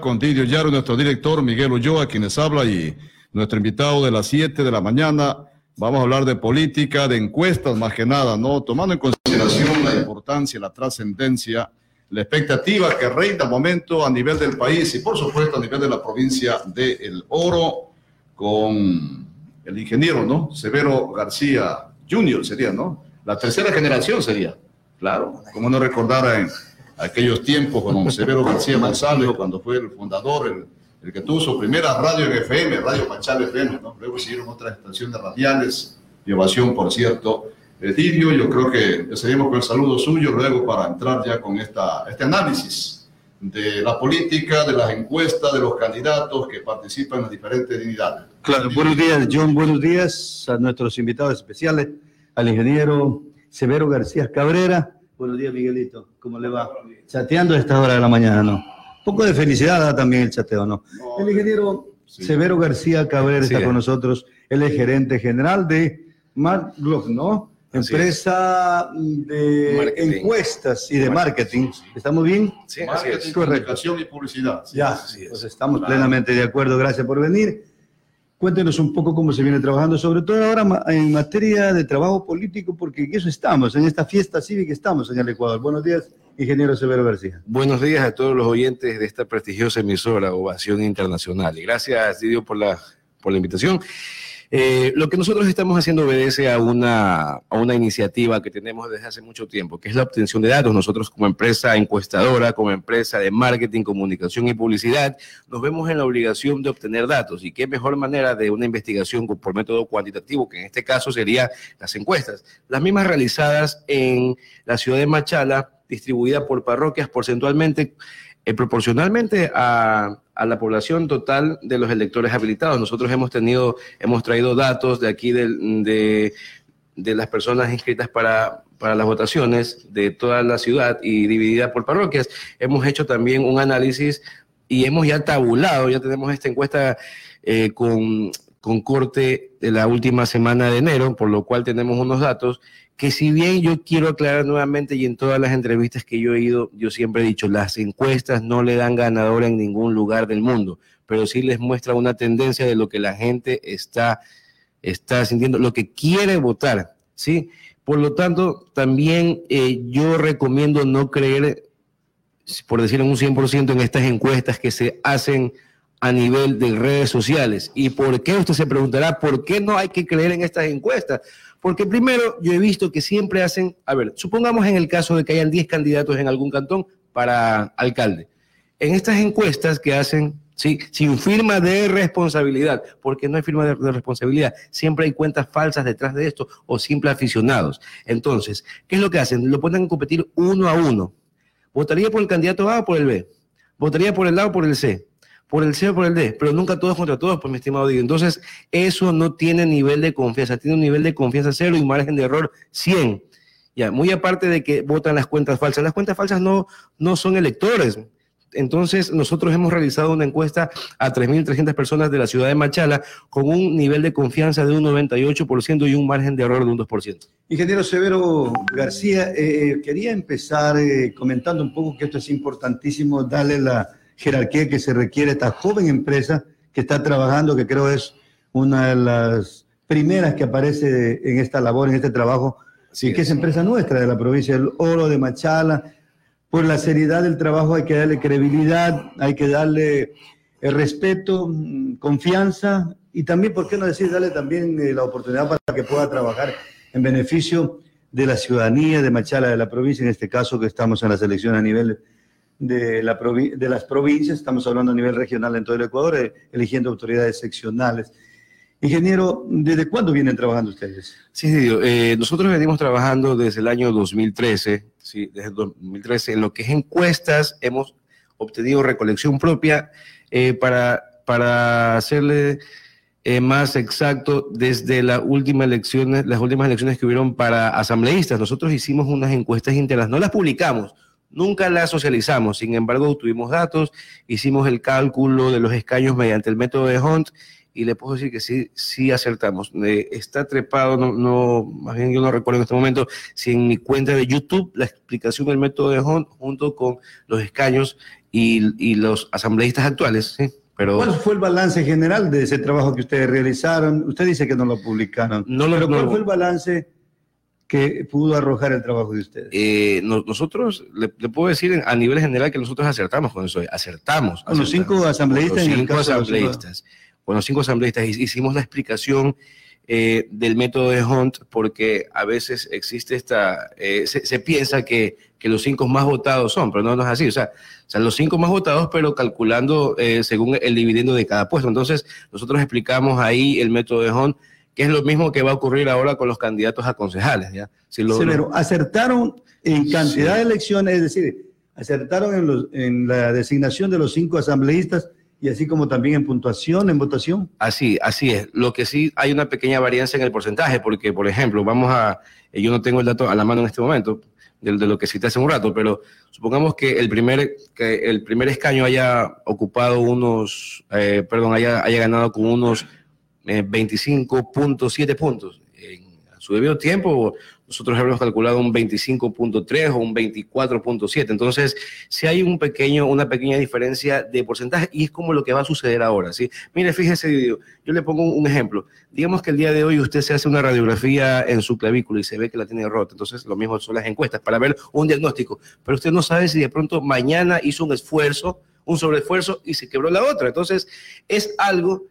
con Didio Yaro, nuestro director Miguel Ulloa, quienes habla, y nuestro invitado de las 7 de la mañana. Vamos a hablar de política, de encuestas más que nada, ¿no? Tomando en consideración la importancia, la trascendencia, la expectativa que reina momento a nivel del país y por supuesto a nivel de la provincia de El Oro con el ingeniero, ¿no? Severo García Junior sería, ¿no? La tercera generación sería, claro, como no recordar en aquellos tiempos con Severo García González, cuando fue el fundador, el, el, que tuvo su primera radio en FM, Radio Pachal FM, ¿no? Luego siguieron otras estaciones radiales, llevación, por cierto. Didio, yo creo que seguimos con el saludo suyo luego para entrar ya con esta, este análisis de la política, de las encuestas, de los candidatos que participan en las diferentes dignidades. Claro, buenos días, John, buenos días a nuestros invitados especiales, al ingeniero Severo García Cabrera. Buenos días, Miguelito, ¿cómo le va? Chateando a esta hora de la mañana, ¿no? Un poco de felicidad da también el chateo, ¿no? el ingeniero sí. Severo García Cabrera está con nosotros, él es gerente general de Mark ¿no? empresa de marketing. encuestas y de marketing. ¿Estamos bien? Sí, marketing, comunicación y publicidad. Sí, ya, pues estamos claro. plenamente de acuerdo. Gracias por venir. Cuéntenos un poco cómo se viene trabajando, sobre todo ahora en materia de trabajo político, porque en eso estamos, en esta fiesta cívica estamos en el Ecuador. Buenos días, ingeniero Severo García. Buenos días a todos los oyentes de esta prestigiosa emisora Ovación Internacional. Y gracias, Didio, por la, por la invitación. Eh, lo que nosotros estamos haciendo obedece a una, a una iniciativa que tenemos desde hace mucho tiempo, que es la obtención de datos. Nosotros como empresa encuestadora, como empresa de marketing, comunicación y publicidad, nos vemos en la obligación de obtener datos. ¿Y qué mejor manera de una investigación por método cuantitativo, que en este caso sería las encuestas? Las mismas realizadas en la ciudad de Machala, distribuida por parroquias porcentualmente, eh, proporcionalmente a, la población total de los electores habilitados. Nosotros hemos tenido, hemos traído datos de aquí de, de, de las personas inscritas para, para las votaciones de toda la ciudad y dividida por parroquias. Hemos hecho también un análisis y hemos ya tabulado, ya tenemos esta encuesta eh, con, con corte de la última semana de enero, por lo cual tenemos unos datos que si bien yo quiero aclarar nuevamente y en todas las entrevistas que yo he ido, yo siempre he dicho, las encuestas no le dan ganador en ningún lugar del mundo, pero sí les muestra una tendencia de lo que la gente está, está sintiendo, lo que quiere votar, ¿sí? Por lo tanto, también eh, yo recomiendo no creer, por decir en un 100% en estas encuestas que se hacen a nivel de redes sociales. ¿Y por qué? Usted se preguntará, ¿por qué no hay que creer en estas encuestas? Porque primero, yo he visto que siempre hacen, a ver, supongamos en el caso de que hayan 10 candidatos en algún cantón para alcalde. En estas encuestas que hacen, sí, sin firma de responsabilidad, porque no hay firma de, responsabilidad, siempre hay cuentas falsas detrás de esto o simples aficionados. Entonces, ¿qué es lo que hacen? Lo ponen a competir uno a uno. ¿Votaría por el candidato A o por el B? ¿Votaría por el A o por el C? Por el C o por el D, pero nunca todos contra todos, pues mi estimado Diego. Entonces, eso no tiene nivel de confianza, tiene un nivel de confianza cero y margen de error 100. Ya, muy aparte de que votan las cuentas falsas, las cuentas falsas no, no son electores. Entonces, nosotros hemos realizado una encuesta a 3.300 personas de la ciudad de Machala con un nivel de confianza de un 98% y un margen de error de un 2%. Ingeniero Severo García, eh, quería empezar eh, comentando un poco que esto es importantísimo, darle la jerarquía que se requiere esta joven empresa que está trabajando, que creo es una de las primeras que aparece en esta labor, en este trabajo, sí, que es empresa nuestra de la provincia del Oro, de Machala. Por la seriedad del trabajo hay que darle credibilidad, hay que darle el respeto, confianza y también, ¿por qué no decir, darle también eh, la oportunidad para que pueda trabajar en beneficio de la ciudadanía de Machala, de la provincia, en este caso que estamos en la selección a nivel de, la de las provincias, estamos hablando a nivel regional en todo el Ecuador, eh, eligiendo autoridades seccionales. Ingeniero, ¿desde cuándo vienen trabajando ustedes? Sí, eh, nosotros venimos trabajando desde el año 2013, sí, desde el 2013, en lo que es encuestas, hemos obtenido recolección propia eh, para, para hacerle eh, más exacto desde la última elecciones, las últimas elecciones que hubieron para asambleístas. Nosotros hicimos unas encuestas internas, no las publicamos, Nunca la socializamos, sin embargo, tuvimos datos, hicimos el cálculo de los escaños mediante el método de Hunt y le puedo decir que sí, sí acertamos. Eh, está trepado, no, no, más bien yo no recuerdo en este momento si en mi cuenta de YouTube la explicación del método de Hunt junto con los escaños y, y los asambleístas actuales, ¿sí? Pero, ¿Cuál fue el balance general de ese trabajo que ustedes realizaron? Usted dice que no lo publicaron. No lo, pero ¿cuál fue el balance que pudo arrojar el trabajo de ustedes? Eh, nosotros, le, puedo decir a nivel general que nosotros acertamos con eso, acertamos. Con los cinco asambleístas. Con los cinco asambleístas. Con los cinco asambleístas hicimos la explicación eh, del método de Hunt porque a veces existe esta, eh, se, piensa que, que, los cinco más votados son, pero no, no es así. O sea, o sea los cinco más votados, pero calculando eh, según el dividendo de cada puesto. Entonces, nosotros explicamos ahí el método de Hunt, que es lo mismo que va a ocurrir ahora con los candidatos a concejales. ¿ya? Si lo, acertaron en cantidad de elecciones, es decir, acertaron en, los, en la designación de los cinco asambleístas y así como también en puntuación, en votación. Así, así es. Lo que sí hay una pequeña varianza en el porcentaje, porque, por ejemplo, vamos a, eh, yo no tengo el dato a la mano en este momento de, lo que cité hace un rato, pero supongamos que el primer, que el primer escaño haya ocupado unos, eh, perdón, haya, haya ganado con unos 25.7 eh, puntos. En su debido tiempo, nosotros habíamos calculado un 25.3 o un 24.7. Entonces, si hay un pequeño, una pequeña diferencia de porcentaje y es como lo que va a suceder ahora. ¿sí? Mire, fíjese, yo le pongo un ejemplo. Digamos que el día de hoy usted se hace una radiografía en su clavícula y se ve que la tiene rota. Entonces, lo mismo son las encuestas para ver un diagnóstico. Pero usted no sabe si de pronto mañana hizo un esfuerzo, un sobreesfuerzo y se quebró la otra. Entonces, es algo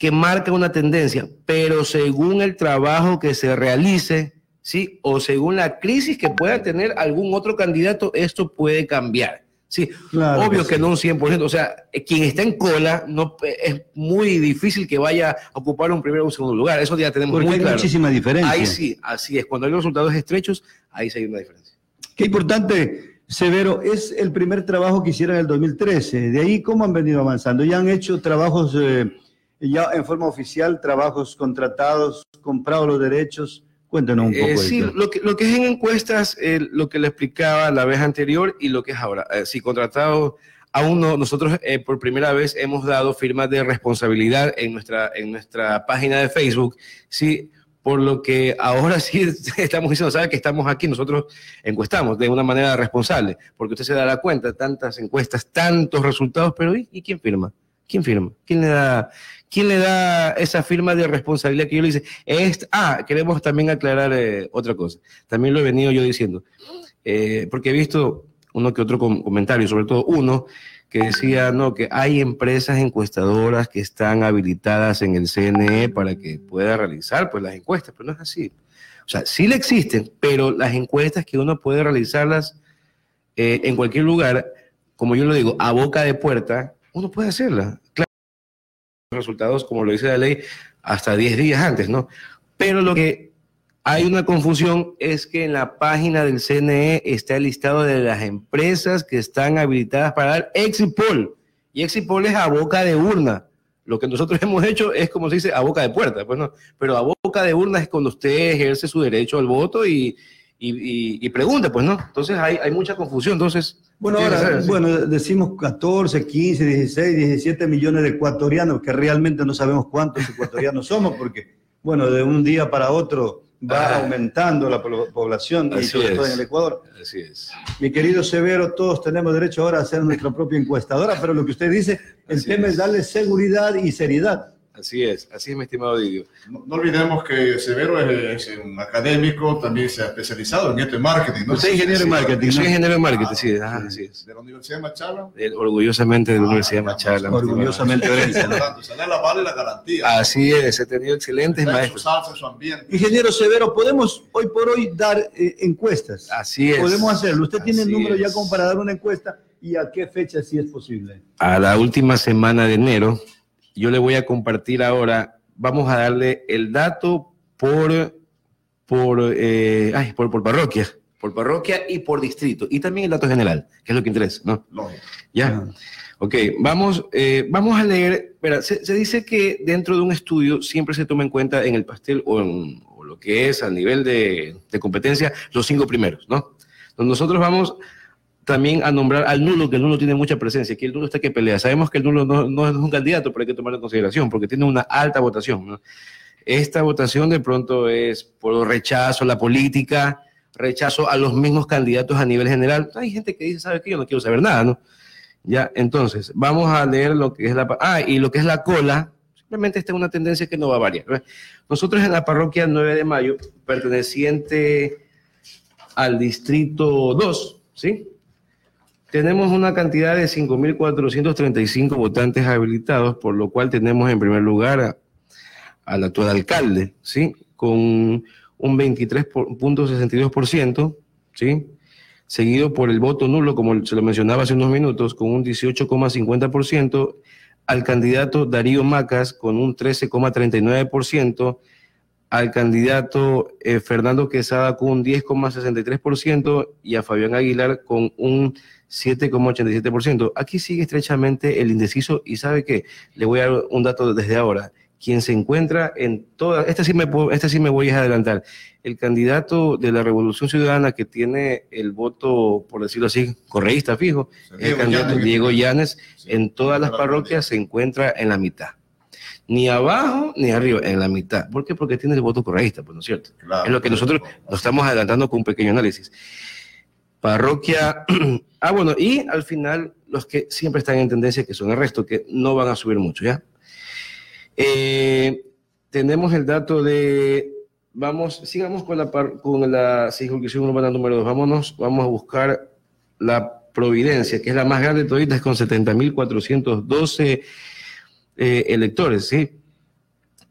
que marca una tendencia, pero según el trabajo que se realice, ¿sí? O según la crisis que pueda tener algún otro candidato, esto puede cambiar. Sí, obvio que, no un 100%, o sea, quien está en cola no es muy difícil que vaya a ocupar un primer o un segundo lugar, eso ya tenemos Porque hay muchísima diferencia. Ahí sí, así es, cuando hay resultados estrechos, ahí sí hay una diferencia. Qué importante, Severo, es el primer trabajo que hicieron en el 2013, de ahí cómo han venido avanzando, ya han hecho trabajos eh, ya en forma oficial, trabajos contratados, comprado los derechos, Cuéntanos un poco. Eh, sí, lo que, lo que es en encuestas, eh, lo que le explicaba la vez anterior y lo que es ahora. Eh, sí, contratado, aún no, nosotros por primera vez hemos dado firmas de responsabilidad en nuestra, en nuestra página de Facebook, sí, por lo que ahora sí estamos diciendo, ¿sabe que estamos aquí? Nosotros encuestamos de una manera responsable, porque usted se dará cuenta, tantas encuestas, tantos resultados, pero ¿y quién firma? ¿Quién firma? ¿Quién le da, quién le da esa firma de responsabilidad que yo le dice? ah, queremos también aclarar eh, otra cosa. También lo he venido yo diciendo, eh, porque he visto uno que otro comentario, sobre todo uno que decía, no, que hay empresas encuestadoras que están habilitadas en el CNE para que pueda realizar pues las encuestas, pero no es así. O sea, sí le existen, pero las encuestas que uno puede realizarlas eh, en cualquier lugar, como yo lo digo, a boca de puerta, uno puede hacerla. Claro, resultados, como lo dice la ley, hasta 10 días antes, ¿no? Pero lo que hay una confusión es que en la página del CNE está el listado de las empresas que están habilitadas para dar exit poll. Y exit poll es a boca de urna. Lo que nosotros hemos hecho es, como se dice, a boca de puerta. Pues no, pero a boca de urna es cuando usted ejerce su derecho al voto y, y, pregunta, pues no. Entonces hay, hay mucha confusión. Entonces, bueno, ahora, bueno, decimos 14, 15, 16, 17 millones de ecuatorianos, que realmente no sabemos cuántos ecuatorianos somos, porque, bueno, de un día para otro va ah. aumentando la población y sobre todo en el Ecuador. Así es. Mi querido Severo, todos tenemos derecho ahora a ser nuestra propia encuestadora, pero lo que usted dice, el tema es darle seguridad y seriedad. Así es, así es, mi estimado Didio. No, olvidemos que Severo es, un académico, también se ha especializado en esto en marketing. ¿no? Usted es ingeniero en marketing. Soy ingeniero en marketing, sí, así es. ¿De la Universidad de Machala? orgullosamente de la Universidad de Machala. Orgullosamente de la vale la garantía. Así es, he tenido excelentes maestros. Su ambiente. Ingeniero Severo, podemos hoy por hoy dar eh, encuestas. Así es. Podemos hacerlo. Usted tiene el número ya como para dar una encuesta y a qué fecha si es posible. A la última semana de enero yo le voy a compartir ahora, vamos a darle el dato por, por, eh, ay, por, por parroquia, por parroquia y por distrito, y también el dato general, que es lo que interesa, ¿no? Ya. Ok, vamos, eh, vamos a leer, espera, se, dice que dentro de un estudio siempre se toma en cuenta en el pastel o, en, lo que es a nivel de, de competencia los cinco primeros, ¿no? Entonces nosotros vamos también a nombrar al nulo, que el nulo tiene mucha presencia, que el nulo está que pelea. Sabemos que el nulo no, es un candidato, pero hay que tomarlo en consideración, porque tiene una alta votación. Esta votación de pronto es por rechazo a la política, rechazo a los mismos candidatos a nivel general. Hay gente que dice, ¿sabe qué? Yo no quiero saber nada, ¿no? Ya, entonces, vamos a leer lo que es la... Ah, y lo que es la cola, simplemente esta es una tendencia que no va a variar. Nosotros en la parroquia 9 de mayo, perteneciente al distrito 2, ¿sí? Tenemos una cantidad de 5.435 votantes habilitados, por lo cual tenemos en primer lugar al actual alcalde, ¿sí? Con un 23.62%, ¿sí? Seguido por el voto nulo, como se lo mencionaba hace unos minutos, con un 18,50%, al candidato Darío Macas con un 13,39%, al candidato eh, Fernando Quesada con un 10,63% y a Fabián Aguilar con un 7,87%. Aquí sigue estrechamente el indeciso y sabe que le voy a dar un dato desde ahora. Quien se encuentra en toda, este sí me, este sí me voy a adelantar, el candidato de la Revolución Ciudadana que tiene el voto, por decirlo así, correísta fijo, el candidato Diego Llanes, en todas las parroquias se encuentra en la mitad ni abajo ni arriba, en la mitad. ¿Por qué? Porque tiene el voto correísta, pues no es cierto. es lo que nosotros nos estamos adelantando con un pequeño análisis parroquia. ah, bueno, y al final los que siempre están en tendencia, que son el resto, que no van a subir mucho, ¿ya? Eh, tenemos el dato de, vamos, sigamos con la, con la circunscripción urbana número 2, vámonos, vamos a buscar la Providencia, que es la más grande todavía, es con 70.412 eh, electores, ¿sí?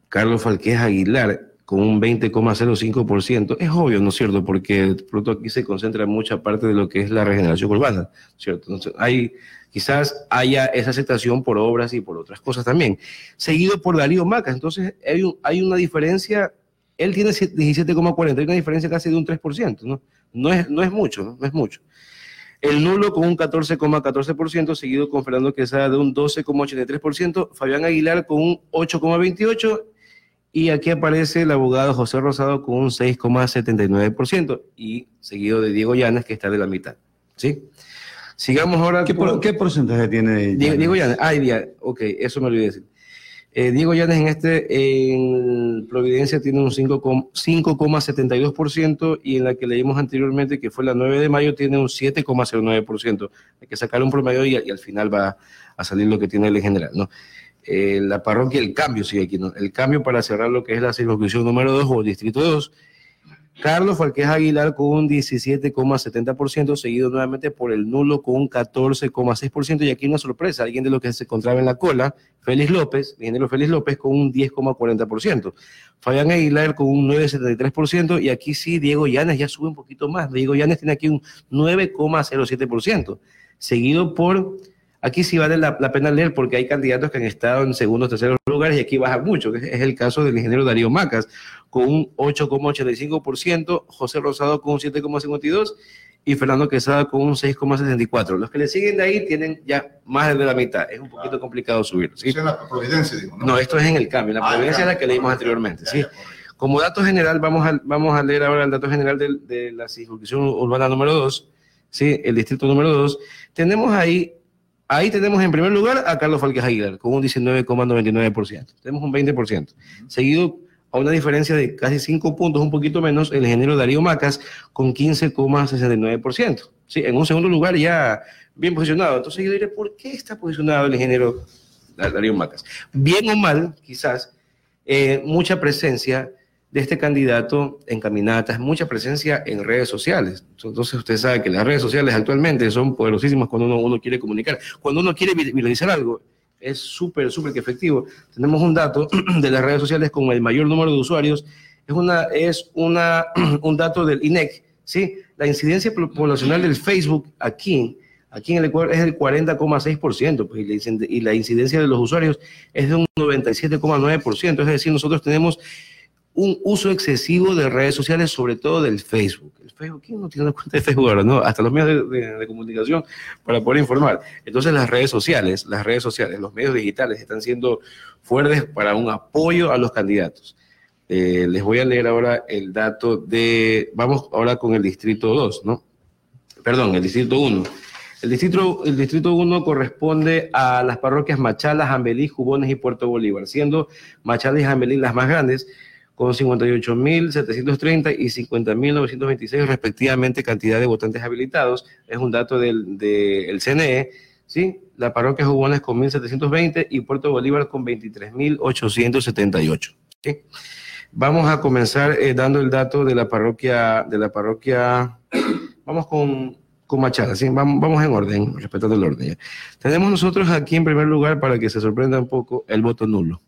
Carlos Falquez Aguilar, con un 20,05%. Es obvio, ¿no es cierto? Porque pronto aquí se concentra mucha parte de lo que es la regeneración urbana, ¿cierto? Entonces, hay, quizás haya esa aceptación por obras y por otras cosas también. Seguido por Darío Macas. Entonces, hay, hay una diferencia, él tiene 17,40, hay una diferencia casi de un 3%, ¿no? No es, no es mucho, ¿no? No es mucho. El nulo con un 14,14%, seguido con Fernando Quesada de un 12,83%, Fabián Aguilar con un 8,28%, y aquí aparece el abogado José Rosado con un 6,79% y seguido de Diego Llanes, que está de la mitad. ¿Sí? Sigamos ahora. ¿Qué, ¿qué porcentaje tiene Diego, Diego Llanes? Ah, ok, eso me olvidé decir. Eh, Diego Llanes en este, en Providencia tiene un 5,72% y en la que leímos anteriormente, que fue la 9 de mayo, tiene un 7,09%. Hay que sacar un promedio y, y, al final va a salir lo que tiene el en general, ¿no? Eh, la parroquia El Cambio sigue aquí, el cambio para cerrar lo que es la circunscripción número 2 o distrito 2. Carlos Falquez Aguilar con un 17,70%, seguido nuevamente por el nulo con un 14,6%. Y aquí una sorpresa, alguien de lo que se encontraba en la cola, Félix López, ingeniero Félix López, con un 10,40%. Fabián Aguilar con un 9,73%. Y aquí sí, Diego Llanes ya sube un poquito más. Diego Llanes tiene aquí un 9,07%, seguido por Aquí sí vale la, pena leer porque hay candidatos que han estado en segundos, terceros lugares y aquí baja mucho, que es el caso del ingeniero Darío Macas, con un 8,85%, José Rosado con un 7,52% y Fernando Quesada con un 6,64%. Los que le siguen de ahí tienen ya más de la mitad. Es un poquito complicado subir. ¿sí? Es la Providencia, digo, ¿no? esto es en el cambio. La ah, Providencia es la que leímos anteriormente. ¿sí? Como dato general, vamos a, vamos a leer ahora el dato general de, de la circunscripción urbana número 2, ¿sí? el distrito número 2. Tenemos ahí Ahí tenemos en primer lugar a Carlos Falques Aguilar con un 19,99%. Tenemos un 20%. Seguido a una diferencia de casi 5 puntos, un poquito menos, el ingeniero Darío Macas con 15,69%. Sí, en un segundo lugar ya bien posicionado. Entonces yo diré, ¿por qué está posicionado el ingeniero Darío Macas? Bien o mal, quizás, eh, mucha presencia de este candidato en caminatas, mucha presencia en redes sociales. Entonces usted sabe que las redes sociales actualmente son poderosísimas cuando uno, uno quiere comunicar. Cuando uno quiere viralizar algo, es súper, súper efectivo. Tenemos un dato de las redes sociales con el mayor número de usuarios. Es, una, es una, un dato del INEC. ¿sí? La incidencia poblacional del Facebook aquí, aquí en el Ecuador es del 40,6%, pues, y la incidencia de los usuarios es de un 97,9%. Es decir, nosotros tenemos un uso excesivo de redes sociales, sobre todo del Facebook. El Facebook, ¿quién no tiene una cuenta de Facebook ahora? No, hasta los medios de, comunicación para poder informar. Entonces las redes sociales, las redes sociales, los medios digitales están siendo fuertes para un apoyo a los candidatos. Eh, les voy a leer ahora el dato de, vamos ahora con el distrito 2, ¿no? perdón, el distrito 1. El distrito, el distrito 1 corresponde a las parroquias Machala, Jambelí, Jubones y Puerto Bolívar, siendo Machala y Jambelí las más grandes, con 58.730 y 50.926 respectivamente cantidad de votantes habilitados. Es un dato del, del CNE. ¿sí? La parroquia Jubones con 1.720 y Puerto Bolívar con 23.878. ¿sí? Vamos a comenzar eh, dando el dato de la parroquia, de la parroquia, vamos con, con Machada, ¿sí? vamos, vamos en orden, respetando el orden. Tenemos nosotros aquí en primer lugar, para que se sorprenda un poco, el voto nulo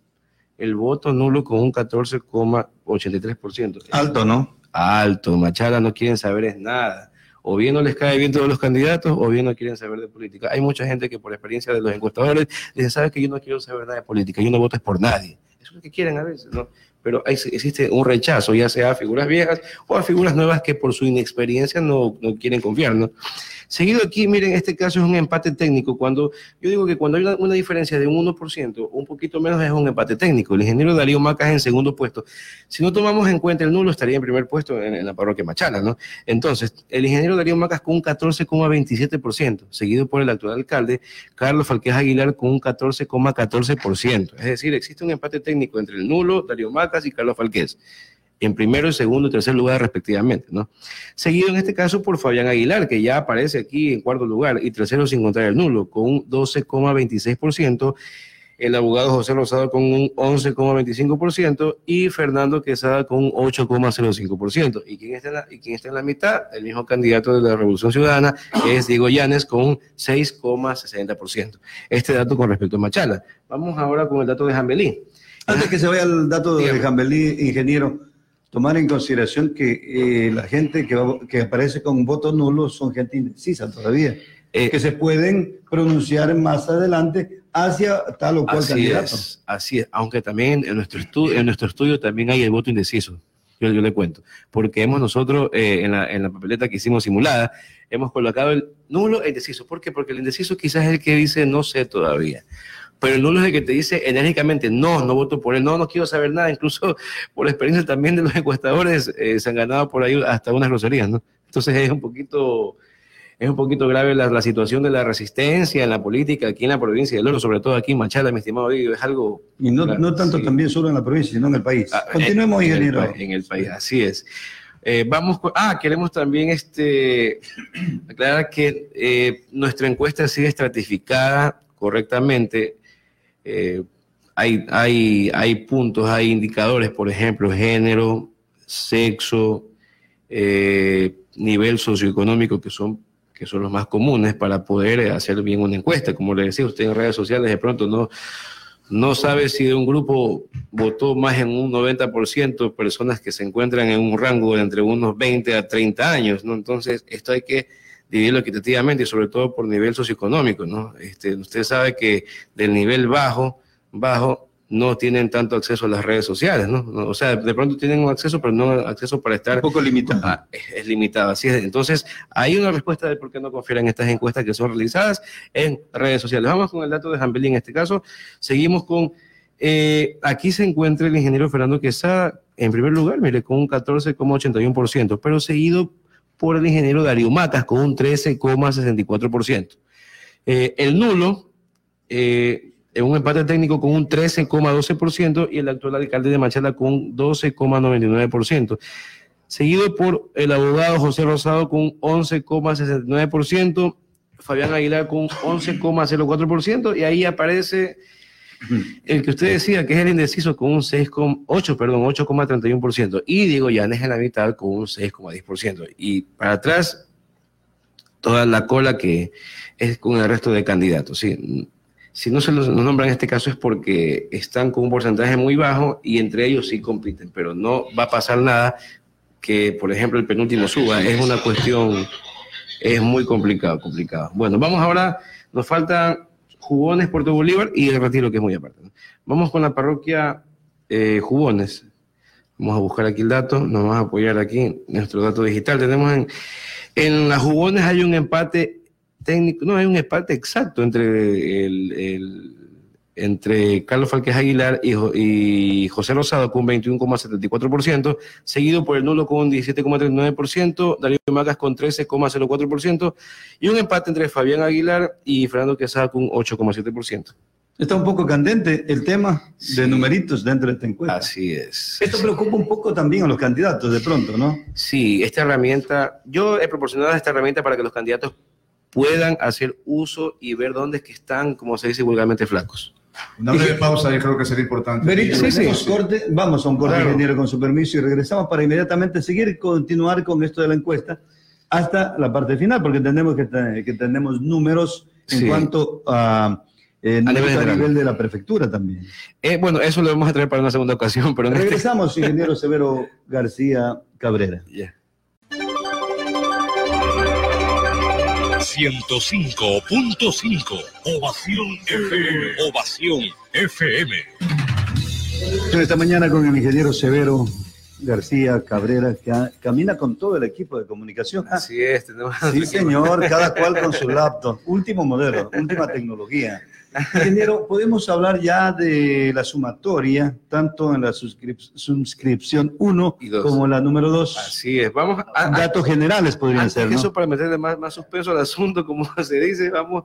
el voto nulo con un 14,83%. Alto, ¿no? Alto. Machala no quieren saber es nada. O bien no les cae bien todos los candidatos, o bien no quieren saber de política. Hay mucha gente que por experiencia de los encuestadores dice, sabes que yo no quiero saber nada de política, yo no voto es por nadie. Eso es lo que quieren a veces, ¿no? Pero existe un rechazo, ya sea a figuras viejas o a figuras nuevas que por su inexperiencia no, no quieren confiar, ¿no? Seguido aquí, miren, este caso es un empate técnico. Cuando yo digo que cuando hay una, diferencia de un 1%, un poquito menos es un empate técnico. El ingeniero Darío Macas en segundo puesto. Si no tomamos en cuenta el nulo, estaría en primer puesto en, la parroquia Machala, ¿no? Entonces, el ingeniero Darío Macas con un 14,27%, seguido por el actual alcalde, Carlos Falquez Aguilar con un 14,14%. Es decir, existe un empate técnico entre el nulo, Darío Macas y Carlos Falquez en primero, segundo y tercer lugar respectivamente, ¿no? Seguido en este caso por Fabián Aguilar, que ya aparece aquí en cuarto lugar, y tercero sin contar el nulo, con un 12,26%, el abogado José Rosado con un 11,25% y Fernando Quesada con un 8,05%. ¿Y quién, está en la, ¿Y quién está en la mitad? El mismo candidato de la Revolución Ciudadana, que es Diego Llanes, con un 6,60%. Este dato con respecto a Machala. Vamos ahora con el dato de Jambelí. Antes que se vaya el dato de Jambelí, ingeniero, tomar en consideración que eh, la gente que, que, aparece con voto nulo son gente indecisa todavía, eh, que se pueden pronunciar más adelante hacia tal o cual así candidato. Es, así es, aunque también en nuestro, estudio, en nuestro estudio también hay el voto indeciso. Yo, yo le cuento, porque hemos nosotros eh, en, la, en la papeleta que hicimos simulada, hemos colocado el nulo e indeciso. ¿Por qué? Porque el indeciso quizás es el que dice no sé todavía pero el nulo es el que te dice enérgicamente, no, no voto por él, no, no quiero saber nada, incluso por la experiencia también de los encuestadores, eh, se han ganado por ahí hasta unas groserías, ¿no? Entonces es un poquito, es un poquito grave la, situación de la resistencia en la política aquí en la provincia de Oro, sobre todo aquí en Machala, mi estimado Diego, es algo... Y no, no tanto también solo en la provincia, sino en el país. Ah, Continuemos, en, ingeniero. En el, en el país, así es. Eh, vamos ah, queremos también este, aclarar que eh, nuestra encuesta sigue estratificada correctamente eh, hay, hay, hay puntos, hay indicadores, por ejemplo, género, sexo, eh, nivel socioeconómico, que son, que son los más comunes para poder hacer bien una encuesta. Como le decía usted en redes sociales, de pronto no, no sabe si de un grupo votó más en un 90% personas que se encuentran en un rango de entre unos 20 a 30 años, ¿no? Entonces, esto hay que dividirlo equitativamente y sobre todo por nivel socioeconómico, ¿no? Este, usted sabe que del nivel bajo, bajo, no tienen tanto acceso a las redes sociales, ¿no? O sea, de pronto tienen un acceso, pero no acceso para estar... Un poco limitado. Ah, es, limitado, así es. Entonces, hay una respuesta de por qué no confiar en estas encuestas que son realizadas en redes sociales. Vamos con el dato de Jambelí en este caso. Seguimos con... Eh, aquí se encuentra el ingeniero Fernando Quesada en primer lugar, mire, con un 14,81%, pero seguido por el ingeniero Darío Matas con un 13,64%. Eh, el nulo, eh, en un empate técnico con un 13,12% y el actual alcalde de Machala con un 12,99%. Seguido por el abogado José Rosado con un 11,69%, Fabián Aguilar con un 11,04% y ahí aparece el que usted decía, que es el indeciso, con un 6,8, perdón, 8,31%. Y Diego Llanes en la mitad con un 6,10%. Y para atrás, toda la cola que es con el resto de candidatos. ¿sí? Si no se los nombran en este caso es porque están con un porcentaje muy bajo y entre ellos sí compiten, pero no va a pasar nada que, por ejemplo, el penúltimo suba. Es una cuestión, es muy complicado, complicado. Bueno, vamos ahora, nos faltan Jugones, Puerto Bolívar y el Retiro, que es muy aparte. Vamos con la parroquia eh, Jugones. Vamos a buscar aquí el dato, nos vamos a apoyar aquí nuestro dato digital. Tenemos en, en las Jugones hay un empate técnico, no, hay un empate exacto entre el, entre Carlos Falquez Aguilar y, José Rosado con 21,74%, seguido por el nulo con 17,39%, Darío Macas con 13,04% y un empate entre Fabián Aguilar y Fernando Quesada con 8,7%. Está un poco candente el tema de numeritos dentro de esta encuesta. Así es. Esto preocupa un poco también a los candidatos de pronto, ¿no? Sí, esta herramienta, yo he proporcionado esta herramienta para que los candidatos puedan hacer uso y ver dónde es que están, como se dice vulgarmente, flacos. Una breve pausa, yo creo que sería importante. sí, sí. Corte, vamos a un corte, ingeniero, con su permiso, y regresamos para inmediatamente seguir y continuar con esto de la encuesta hasta la parte final, porque entendemos que, que tenemos números en cuanto a... Eh, a, nivel, de la prefectura también. Eh, bueno, eso lo vamos a traer para una segunda ocasión. Pero este Regresamos, ingeniero Severo García Cabrera. 105.5. Ovación FM. Ovación FM. Esta mañana con el ingeniero Severo García Cabrera, que camina con todo el equipo de comunicación. Así es, tenemos. Sí, señor, cada cual con su laptop. Último modelo, última tecnología. Ingeniero, podemos hablar ya de la sumatoria, tanto en la suscripción 1 como la número 2. Así es, vamos a... Datos generales podrían ser, ¿no? Eso para meterle más, más suspenso al asunto, como se dice, vamos...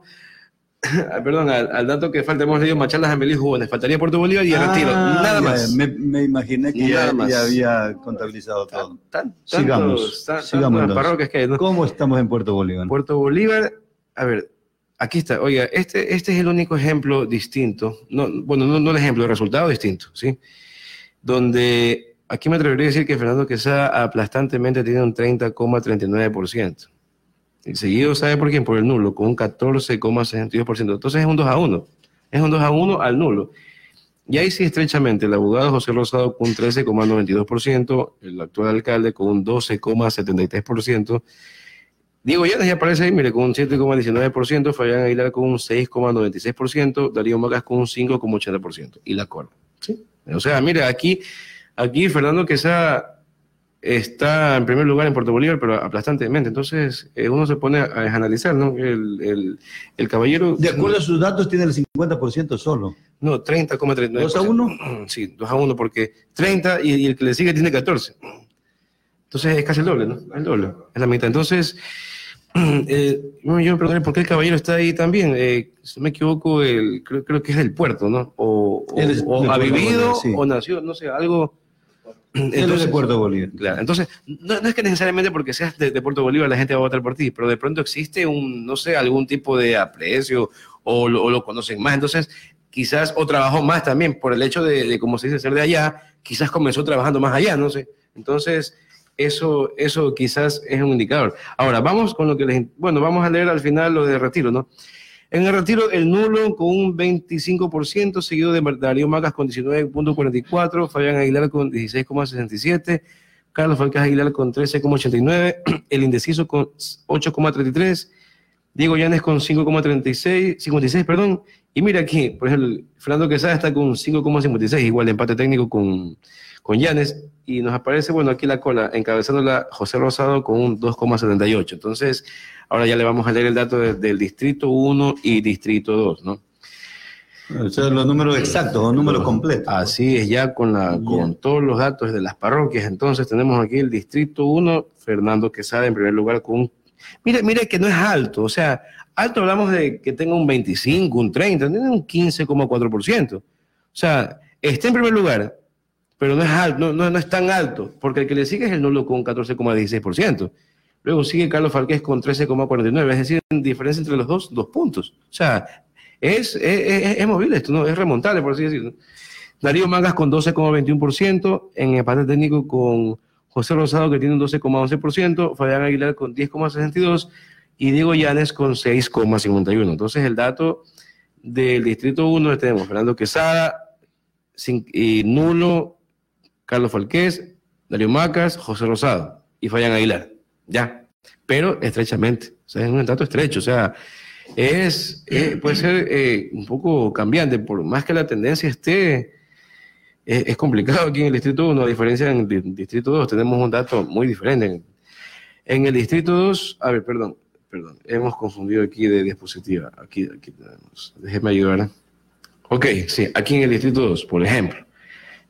Perdón, al, dato que falta, hemos leído Macharlas Amelí Jóvenes, faltaría Puerto Bolívar y el ah, retiro, nada más. Me, imaginé que ya, había contabilizado todo. sigamos, sigamos que ¿Cómo estamos en Puerto Bolívar? Puerto Bolívar, a ver, Aquí está, oiga, este, este es el único ejemplo distinto, no, bueno, no, no el ejemplo, el resultado distinto, ¿sí? Donde aquí me atrevería a decir que Fernando Quesada aplastantemente tiene un 30,39%. Y seguido, ¿sabe por quién? Por el nulo, con un 14,62%. Entonces es un 2 a 1. Es un 2 a 1 al nulo. Y ahí sí, estrechamente, el abogado José Rosado con un 13,92%, el actual alcalde con un 12,73%, Diego Llanes ya aparece ahí, mire, con un 7,19%, Fabián Aguilar con un 6,96%, Darío Magas con un 5,80%, y la Cor. ¿sí? O sea, mire, aquí, aquí Fernando Quesada está en primer lugar en Puerto Bolívar, pero aplastantemente. Entonces, eh, uno se pone a, analizar, ¿no? El, el, caballero... De acuerdo a sus datos, tiene el 50% solo. No, 30,39%. ¿2 a 1? Sí, 2 a 1, porque 30 y, y, el que le sigue tiene 14. Entonces, es casi el doble, ¿no? El doble, es la mitad. Entonces... Eh, yo me pregunté por qué el caballero está ahí también. Eh, si no me equivoco, el, creo, que es del puerto, ¿no? O, ha vivido o nació, no sé, algo. Entonces, de Puerto Bolívar. Claro, entonces, no, es que necesariamente porque seas de, Puerto Bolívar la gente va a votar por ti, pero de pronto existe un, no sé, algún tipo de aprecio o lo, conocen más. Entonces, quizás, o trabajó más también por el hecho de, de, como se dice, ser de allá, quizás comenzó trabajando más allá, no sé. Entonces, eso, eso quizás es un indicador. Ahora, vamos con lo que les... Bueno, vamos a leer al final lo de retiro, ¿no? En el retiro, el nulo con un 25%, seguido de Darío Macas con 19.44, Fabián Aguilar con 16.67, Carlos Falcás Aguilar con 13.89, el indeciso con 8.33, Diego Llanes con 5.36, 56, perdón, y mira aquí, por ejemplo, Fernando Quesada está con 5.56, igual empate técnico con con Llanes y nos aparece, bueno, aquí la cola, encabezándola José Rosado con un 2,78. Entonces, ahora ya le vamos a leer el dato del distrito 1 y distrito 2, ¿no? O sea, los números exactos, los números completos. Así es, ya con, la, con todos los datos de las parroquias. Entonces, tenemos aquí el distrito 1, Fernando Quesada en primer lugar con un... Mire, mire que no es alto, o sea, alto hablamos de que tenga un 25, un 30, tiene un 15,4%. O sea, está en primer lugar, pero no es, alto, no, no, es tan alto, porque el que le sigue es el nulo con 14,16%. Luego sigue Carlos Falqués con 13,49%, es decir, en diferencia entre los dos, dos puntos. O sea, es, es, es, movible esto, ¿no? es remontable, por así decirlo. Darío Mangas con 12,21%, en empate técnico con José Rosado que tiene un 12,11%, Fabián Aguilar con 10,62% y Diego Llanes con 6,51%. Entonces el dato del Distrito 1 tenemos Fernando Quesada, y nulo Carlos Falqués, Darío Macas, José Rosado y Fabián Aguilar. Ya, pero estrechamente. O sea, es un dato estrecho. O sea, es, eh, puede ser eh, un poco cambiante, por más que la tendencia esté, eh, es complicado aquí en el Distrito 1, a diferencia en el Distrito 2, tenemos un dato muy diferente. En el Distrito 2, a ver, perdón, perdón, hemos confundido aquí de dispositiva. Aquí, aquí tenemos, déjeme ayudar. Ok, sí, aquí en el distrito 2, por ejemplo,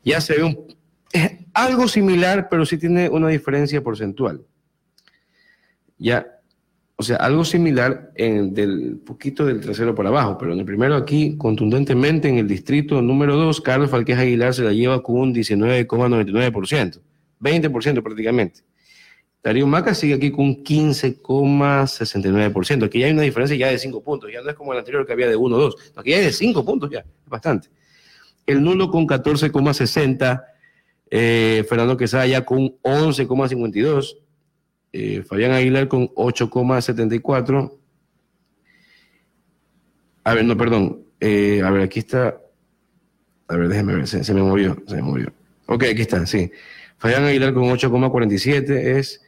ya se ve un, es algo similar, pero sí tiene una diferencia porcentual. Ya, o sea, algo similar en del poquito del tercero para abajo, pero en el primero aquí, contundentemente, en el distrito número 2, Carlos Falquez Aguilar se la lleva con un 19,99%, 20% prácticamente. Darío Maca sigue aquí con un 15,69%. Aquí ya hay una diferencia ya de 5 puntos. Ya no es como el anterior que había de 1 o 2. Aquí hay de 5 puntos ya. Es bastante. El nulo con 14,60. Eh, Fernando Quesada ya con 11,52. Eh, Fabián Aguilar con 8,74. A ver, no, perdón. Eh, a ver, aquí está. A ver, déjeme ver. Se, se me movió. Se me movió. Ok, aquí está, sí. Fabián Aguilar con 8,47 es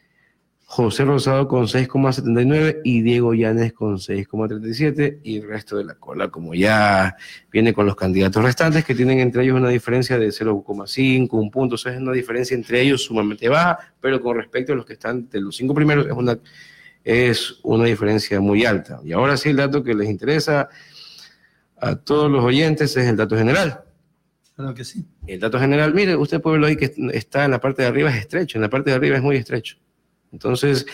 José Rosado con 6,79 y Diego Llanes con 6,37 y el resto de la cola, como ya viene con los candidatos restantes, que tienen entre ellos una diferencia de 0,5, un punto, eso es una diferencia entre ellos sumamente baja, pero con respecto a los que están de los cinco primeros es una, es una diferencia muy alta. Y ahora sí el dato que les interesa a todos los oyentes es el dato general. Claro que sí. El dato general, mire, usted puede verlo ahí que está en la parte de arriba, es estrecho, en la parte de arriba es muy estrecho. Entonces,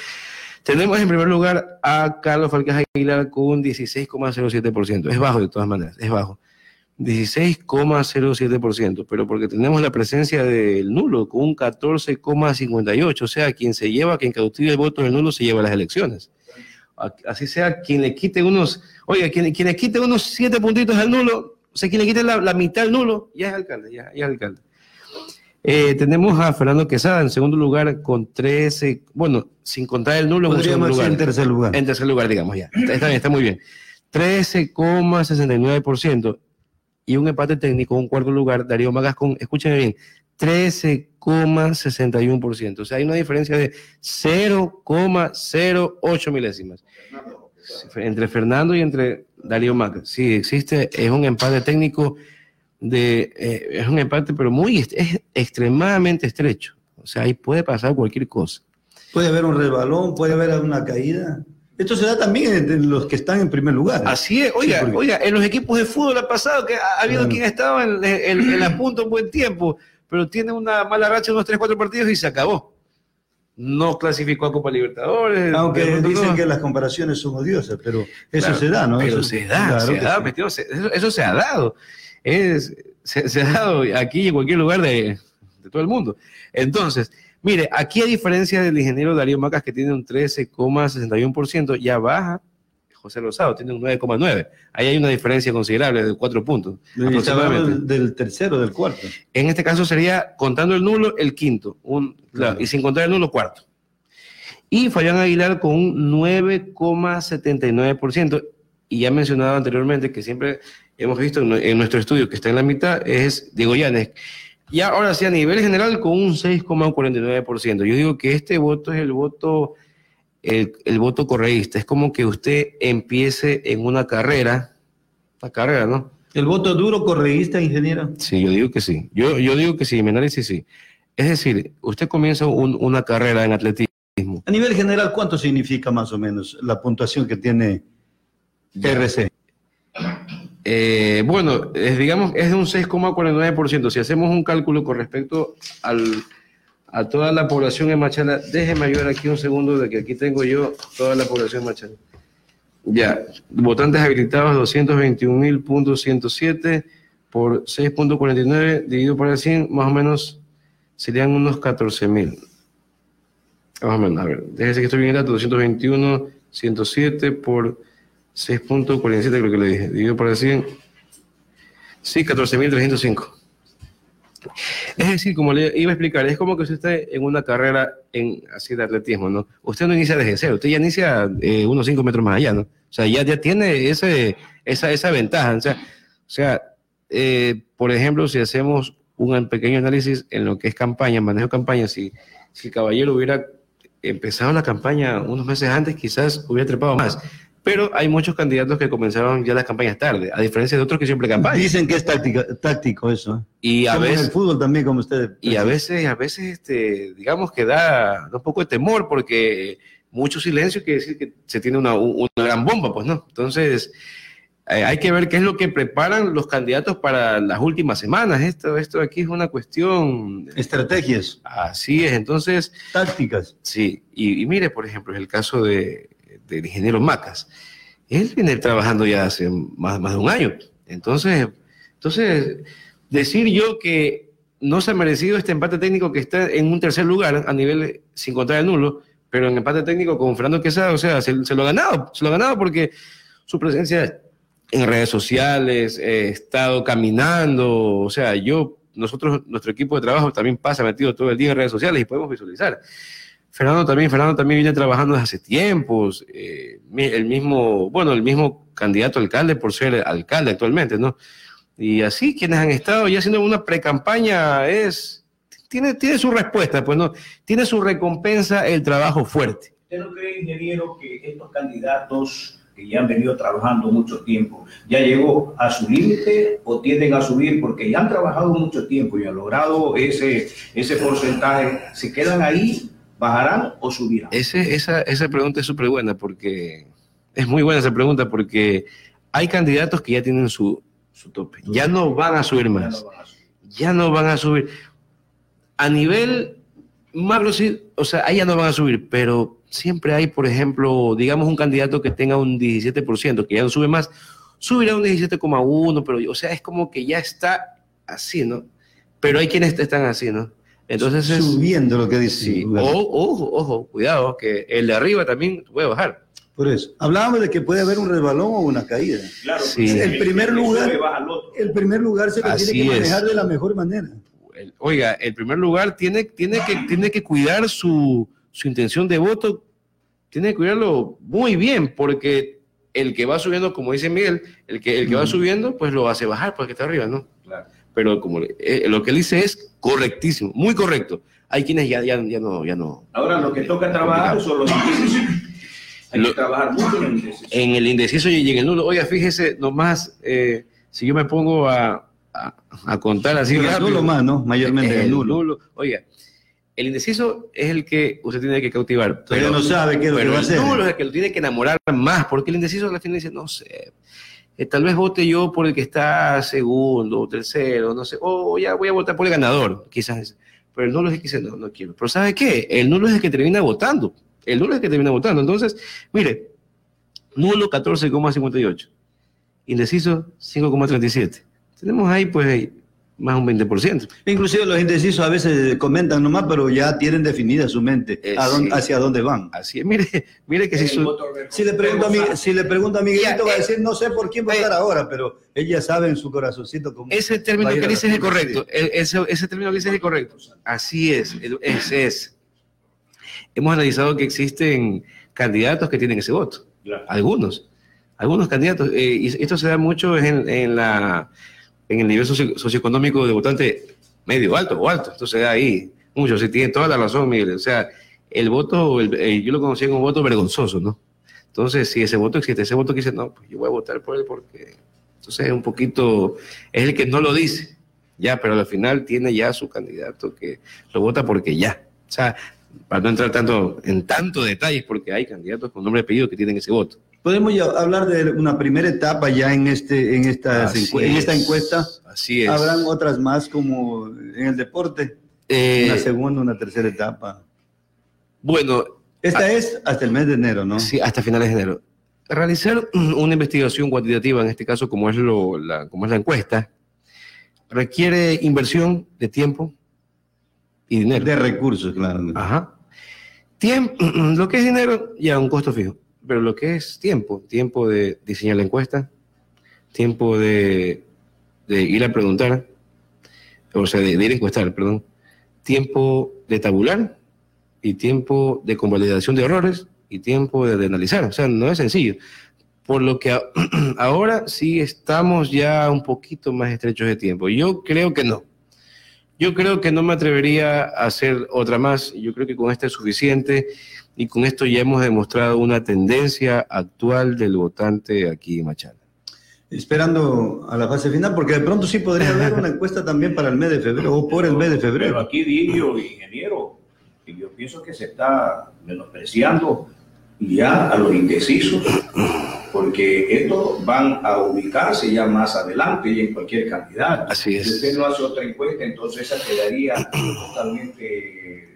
tenemos en primer lugar a Carlos Falcás Aguilar con un 16,07%. Es bajo de todas maneras, es bajo. 16,07%, pero porque tenemos la presencia del nulo con un 14,58%, o sea, quien se lleva, quien cautiva el voto del nulo se lleva las elecciones. Así sea, quien le quite unos, oiga, quien, quien le quite unos siete puntitos al nulo, o sea, quien le quite la, la mitad al nulo, ya es alcalde, ya, ya es alcalde. Eh, tenemos a Fernando Quesada en segundo lugar con 13, bueno, sin contar el nulo, en, segundo lugar. en tercer lugar. En tercer lugar, digamos ya. Está, está bien, está muy bien. 13,69% y un empate técnico, un cuarto lugar, Darío Magas con, escúchenme bien, 13,61%. O sea, hay una diferencia de 0,08 milésimas entre Fernando y entre Darío Magas. Sí, existe, es un empate técnico de, eh, es un empate, pero muy, es extremadamente estrecho. O sea, ahí puede pasar cualquier cosa. Puede haber un resbalón, puede haber una caída. Esto se da también en los que están en primer lugar. Así es, oiga, Sí, porque- oiga, en los equipos de fútbol ha pasado que ha habido Claro. quien ha estado en, en- en la punta un buen tiempo, pero tiene una mala racha, unos 3, 4 partidos y se acabó. No clasificó a Copa Libertadores. Aunque de dicen no. que las comparaciones son odiosas, pero eso Claro, se da, ¿no? Pero Eso- se da, claro se da, se- eso, eso se ha dado. Es, se, se ha dado aquí y en cualquier lugar de, de todo el mundo. Entonces, mire, aquí a diferencia del ingeniero Darío Macas, que tiene un 13,61%, ya baja José Rosado, tiene un 9,9%. Ahí hay una diferencia considerable de 4 puntos. Aproximadamente. del, tercero, del cuarto. En este caso sería, contando el nulo, el quinto, un, claro, Claro. y sin contar el nulo, cuarto. Y Fabián Aguilar con un 9,79%. Y ya mencionado anteriormente que siempre hemos visto en, nuestro estudio que está en la mitad, es Diego Llanes. Y ahora sí, a nivel general, con un 6,49%. Yo digo que este voto es el voto, el, el voto correísta. Es como que usted empiece en una carrera, una carrera, ¿no? ¿El voto duro correísta, ingeniero? Sí, yo digo que sí. Yo, yo digo que sí, mi análisis sí. Es decir, usted comienza un- una carrera en atletismo. A nivel general, ¿cuánto significa más o menos la puntuación que tiene RC? Eh, bueno, es, digamos, es de un 6,49%. Si hacemos un cálculo con respecto al, a toda la población en Machala, déjeme ayudar aquí un segundo de que aquí tengo yo toda la población en Machala. Ya, votantes habilitados 221.107 por 6.49 dividido por el 100, más o menos serían unos 14.000. Más o menos, a ver, déjese que estoy bien el dato, 221, 107 por 6.47 creo que le dije, dividido por el 100, sí, 14.305. Es decir, como le iba a explicar, es como que usted en una carrera en, así de atletismo, ¿no? Usted no inicia desde cero, usted ya inicia eh, unos 5 metros más allá, ¿no? O sea, ya, ya tiene ese, esa, esa ventaja. O sea, o sea eh, por ejemplo, si hacemos un pequeño análisis en lo que es campaña, manejo de campaña, si, si el caballero hubiera empezado la campaña unos meses antes, quizás hubiera trepado más. Pero hay muchos candidatos que comenzaron ya las campañas tarde, a diferencia de otros que siempre campañan. Dicen que es táctica, táctico eso. Y a veces, el fútbol también, como ustedes. y a veces, a veces, este, digamos que da, da un poco de temor porque mucho silencio quiere decir que se tiene una, una gran bomba, pues no. Entonces, eh, hay que ver qué es lo que preparan los candidatos para las últimas semanas. Esto, esto aquí es una cuestión. Estrategias. Así es, entonces. Tácticas. Sí, y, y mire, por ejemplo, es el caso de, del ingeniero Macas. Él viene trabajando ya hace más, más de un año. Entonces, entonces, decir yo que no se ha merecido este empate técnico que está en un tercer lugar a nivel sin contar el nulo, pero en empate técnico con Fernando Quesada, o sea, se, lo ha ganado, se lo ha ganado porque su presencia en redes sociales, he estado caminando, o sea, yo, nosotros, nuestro equipo de trabajo también pasa metido todo el día en redes sociales y podemos visualizar. Fernando también, Fernando también viene trabajando desde hace tiempos, eh, el mismo, bueno, el mismo candidato alcalde por ser alcalde actualmente, ¿no? Y así quienes han estado ya haciendo una pre-campaña es, tiene, tiene su respuesta, pues no, tiene su recompensa el trabajo fuerte. ¿Usted no cree, ingeniero, que estos candidatos que ya han venido trabajando mucho tiempo, ya llegó a su límite o tienden a subir porque ya han trabajado mucho tiempo y han logrado ese, ese porcentaje? ¿Se quedan ahí, bajarán o subirán? Ese, esa, esa pregunta es súper buena porque es muy buena esa pregunta porque hay candidatos que ya tienen su, su tope, ya no van a subir más, ya no van a subir. A nivel macro, sí, o sea, ahí ya no van a subir, pero siempre hay, por ejemplo, digamos un candidato que tenga un 17%, que ya no sube más, subirá un 17,1, pero, o sea, es como que ya está así, ¿no? Pero hay quienes están así, ¿no? Entonces es, Subiendo lo que dice. sí. O- ojo, ojo, cuidado, que el de arriba también puede bajar. Por eso. Hablábamos de que puede haber un resbalón o una caída. Claro, Sí. El primer lugar-. El primer lugar se lo Así tiene que es. manejar de la mejor manera. El- oiga, el primer lugar tiene, tiene, que, tiene que cuidar su, su intención de voto, tiene que cuidarlo muy bien, porque el que va subiendo, como dice Miguel, el que, el que va Ujú. subiendo, pues lo hace bajar porque está arriba, ¿no? Claro. Pero como le- eh, lo que él dice es correctísimo, muy correcto. Hay quienes ya, ya, ya no, ya no. Ahora lo que toca trabajar son los indecisos. Hay Lo- que trabajar mucho en los indecisos. En el indeciso y en el nulo, oiga, fíjese, nomás, eh, si yo me pongo a, a, a contar así Sí, el rápido, nulo más, ¿no? Mayormente el nulo. Oiga, el indeciso es el que usted tiene que cautivar. Pero no sabe qué es lo que va a el hacer. nulo es el que lo tiene que enamorar más, porque el indeciso al final dice, no sé, eh, tal vez vote yo por el que está segundo o tercero, no sé, o ya voy a votar por el ganador, quizás. Pero el nulo es el que dice, no, no quiero. Pero ¿sabe qué? El nulo es el que termina votando. El nulo es el que termina votando. Entonces, mire, nulo 14,58. Indeciso 5,37. Tenemos ahí pues más un 20%. Inclusive los indecisos a veces comentan nomás, pero ya tienen definida su mente Eh, a dónde- sí. hacia dónde van. Así es, mire, mire que si su, le pregunto a, mi, si le pregunto a Miguelito, Ya, va a eh, decir, no sé por quién votar eh, ahora, pero ella sabe en su corazoncito cómo. ese término que dice es el correcto. El- ese, ese término que dice es el correcto. Así es, el- ese es. Hemos analizado que existen candidatos que tienen ese voto. Claro. Algunos, algunos candidatos. eh, y esto se da mucho en, en la, en el nivel socio- socioeconómico de votante medio alto o alto. Da ahí mucho. Sí, tiene toda la razón, Miguel. O sea, el voto, el- eh, yo lo conocí como un voto vergonzoso, ¿no? Entonces, si ese voto existe, ese voto que dice, no, pues yo voy a votar por él porque. Entonces, es un poquito. Es el que no lo dice, ya, pero al final tiene ya su candidato que lo vota porque ya. O sea, para no entrar tanto en tanto detalles, porque hay candidatos con nombre y apellido que tienen ese voto. Podemos ya hablar de una primera etapa ya en, este, en, estas Así encue- en esta es, encuesta. Así es. Habrán otras más como en el deporte, Eh, una segunda, una tercera etapa. bueno, Esta es hasta el mes de enero, ¿no? Sí, hasta finales de enero. Realizar una investigación cuantitativa, en este caso como es, lo, la, como es la encuesta, requiere inversión de tiempo y dinero. De recursos, claro. Ajá. Tiempo, lo que es dinero, ya un costo fijo, pero lo que es tiempo, tiempo de diseñar la encuesta, tiempo de, de ir a preguntar, o sea, de, de ir a encuestar, perdón, tiempo de tabular y tiempo de convalidación de errores y tiempo de, de analizar. O sea, no es sencillo. Por lo que a- ahora sí estamos ya un poquito más estrechos de tiempo. Yo creo que no. Yo creo que no me atrevería a hacer otra más. Yo creo que con esta es suficiente y con esto ya hemos demostrado una tendencia actual del votante aquí en Machala. Esperando a la fase final, porque de pronto sí podría haber una encuesta también para el mes de febrero o por el mes de Pero febrero. aquí Didio, ingeniero, y yo pienso que se está menospreciando ya a los indecisos, porque estos van a ubicarse ya más adelante y en cualquier candidato. Así es. Si usted no hace otra encuesta, entonces esa quedaría totalmente